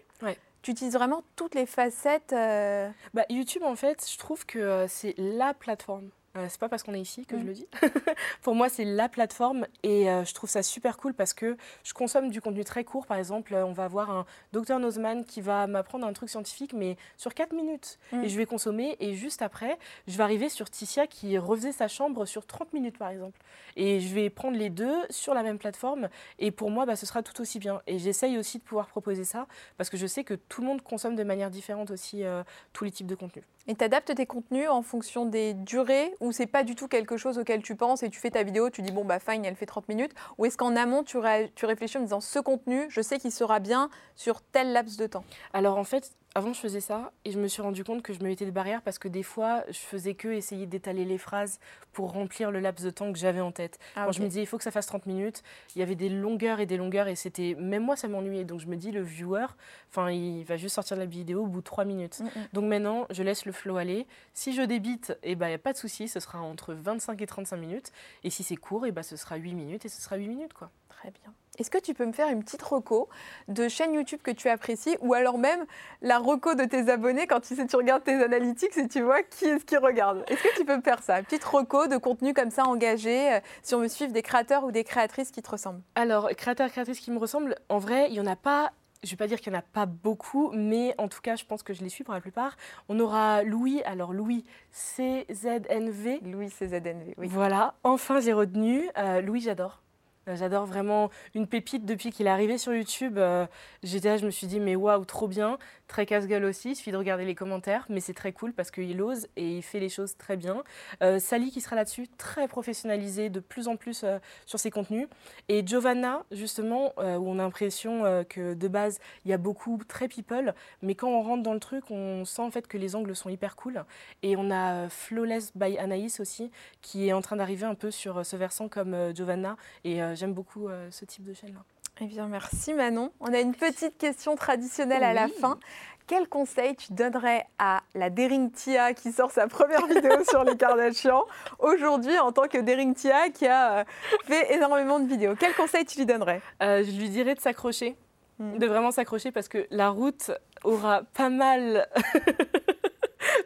Tu utilises vraiment toutes les facettes. Euh, bah, YouTube, en fait, je trouve que c'est la plateforme Euh, c'est pas parce qu'on est ici que je Mm. le dis. *laughs* Pour moi, c'est la plateforme et euh, je trouve ça super cool parce que je consomme du contenu très court. Par exemple, euh, on va avoir un docteur Nozman qui va m'apprendre un truc scientifique, mais sur 4 minutes. Mm. Et je vais consommer et juste après, je vais arriver sur Ticia qui refaisait sa chambre sur 30 minutes, par exemple. Et je vais prendre les deux sur la même plateforme et pour moi, bah, ce sera tout aussi bien. Et j'essaye aussi de pouvoir proposer ça parce que je sais que tout le monde consomme de manière différente aussi euh, tous les types de contenus. Et tu adaptes tes contenus en fonction des durées ou c'est pas du tout quelque chose auquel tu penses et tu fais ta vidéo, tu dis bon bah fine, elle fait 30 minutes. Ou est-ce qu'en amont tu, tu réfléchis en disant ce contenu, je sais qu'il sera bien sur tel laps de temps? Alors en fait, avant je faisais ça et je me suis rendu compte que je me mettais des barrières parce que des fois je faisais que essayer d'étaler les phrases pour remplir le laps de temps que j'avais en tête. Ah, Quand je me disais il faut que ça fasse 30 minutes, il y avait des longueurs et des longueurs et c'était même moi ça m'ennuyait. Donc je me dis le viewer, enfin il va juste sortir de la vidéo au bout de 3 minutes. Donc maintenant, je laisse le flow aller. Si je débite, il n'y a pas de souci, ce sera entre 25 et 35 minutes. Et si c'est court, et ben, ce sera 8 minutes et ce sera 8 minutes. quoi. Très bien. Est-ce que tu peux me faire une petite reco de chaîne YouTube que tu apprécies ou alors même la reco de tes abonnés quand tu sais tu regardes tes analytics et tu vois qui est-ce qui regarde? Est-ce que tu peux me faire ça? Une petite reco de contenu comme ça engagé euh, si on veut suivre des créateurs ou des créatrices qui te ressemblent? Alors, créateurs créatrices qui me ressemblent, en vrai, il n'y en a pas. Je ne vais pas dire qu'il n'y en a pas beaucoup, mais en tout cas, je pense que je les suis pour la plupart. On aura Louis, alors Louis, CZNV. Louis CZNV, oui. Voilà, enfin j'ai retenu. Euh, Louis, j'adore. Euh, J'adore vraiment une pépite depuis qu'il est arrivé sur YouTube. euh, J'étais là, je me suis dit, mais waouh, trop bien. Très casse-gueule aussi, il suffit de regarder les commentaires, mais c'est très cool parce qu'il ose et il fait les choses très bien. Euh, Sally qui sera là-dessus, très professionnalisée, de plus en plus euh, sur ses contenus. Et Giovanna, justement, où on a l'impression que de base, il y a beaucoup très people, mais quand on rentre dans le truc, on sent en fait que les angles sont hyper cool. Et on a Flawless by Anaïs aussi, qui est en train d'arriver un peu sur ce versant comme Giovanna. Et j'aime beaucoup euh, ce type de chaîne-là. Eh bien, merci Manon. On a une petite question traditionnelle à la fin. Quel conseil tu donnerais à la Daring Tia qui sort sa première vidéo *laughs* sur les Kardashians aujourd'hui en tant que Daring Tia qui a euh, fait énormément de vidéos? Quel conseil tu lui donnerais? Euh, je lui dirais de s'accrocher, Mhm. de vraiment s'accrocher parce que la route aura pas mal, *laughs*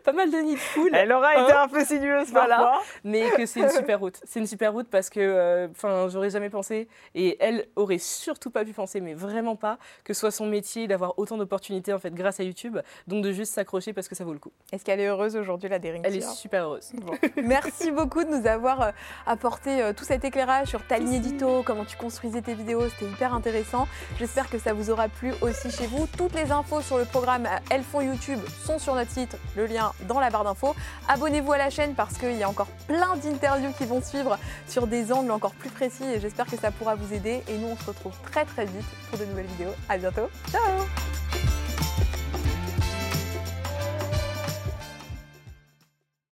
pas mal de nids de poules. Elle aura été un peu sinueuse Voilà. parfois. mais que c'est une *laughs* super route. C'est une super route parce que, euh, enfin, j'aurais jamais pensé, et elle aurait surtout pas pu penser, mais vraiment pas, que ce soit son métier d'avoir autant d'opportunités en fait grâce à YouTube. Donc de juste s'accrocher parce que ça vaut le coup. Est-ce qu'elle est heureuse aujourd'hui, la Daring Elle est super heureuse. *laughs* Merci beaucoup de nous avoir euh, apporté euh, tout cet éclairage sur ta ligne édito, comment tu construisais tes vidéos, c'était hyper intéressant. J'espère que ça vous aura plu aussi chez vous. Toutes les infos sur le programme euh, Elles font YouTube sont sur notre site, le lien dans la barre d'infos. Abonnez-vous à la chaîne parce qu'il y a encore plein d'interviews qui vont suivre sur des angles encore plus précis et j'espère que ça pourra vous aider. Et nous, on se retrouve très très vite pour de nouvelles vidéos. À bientôt. Ciao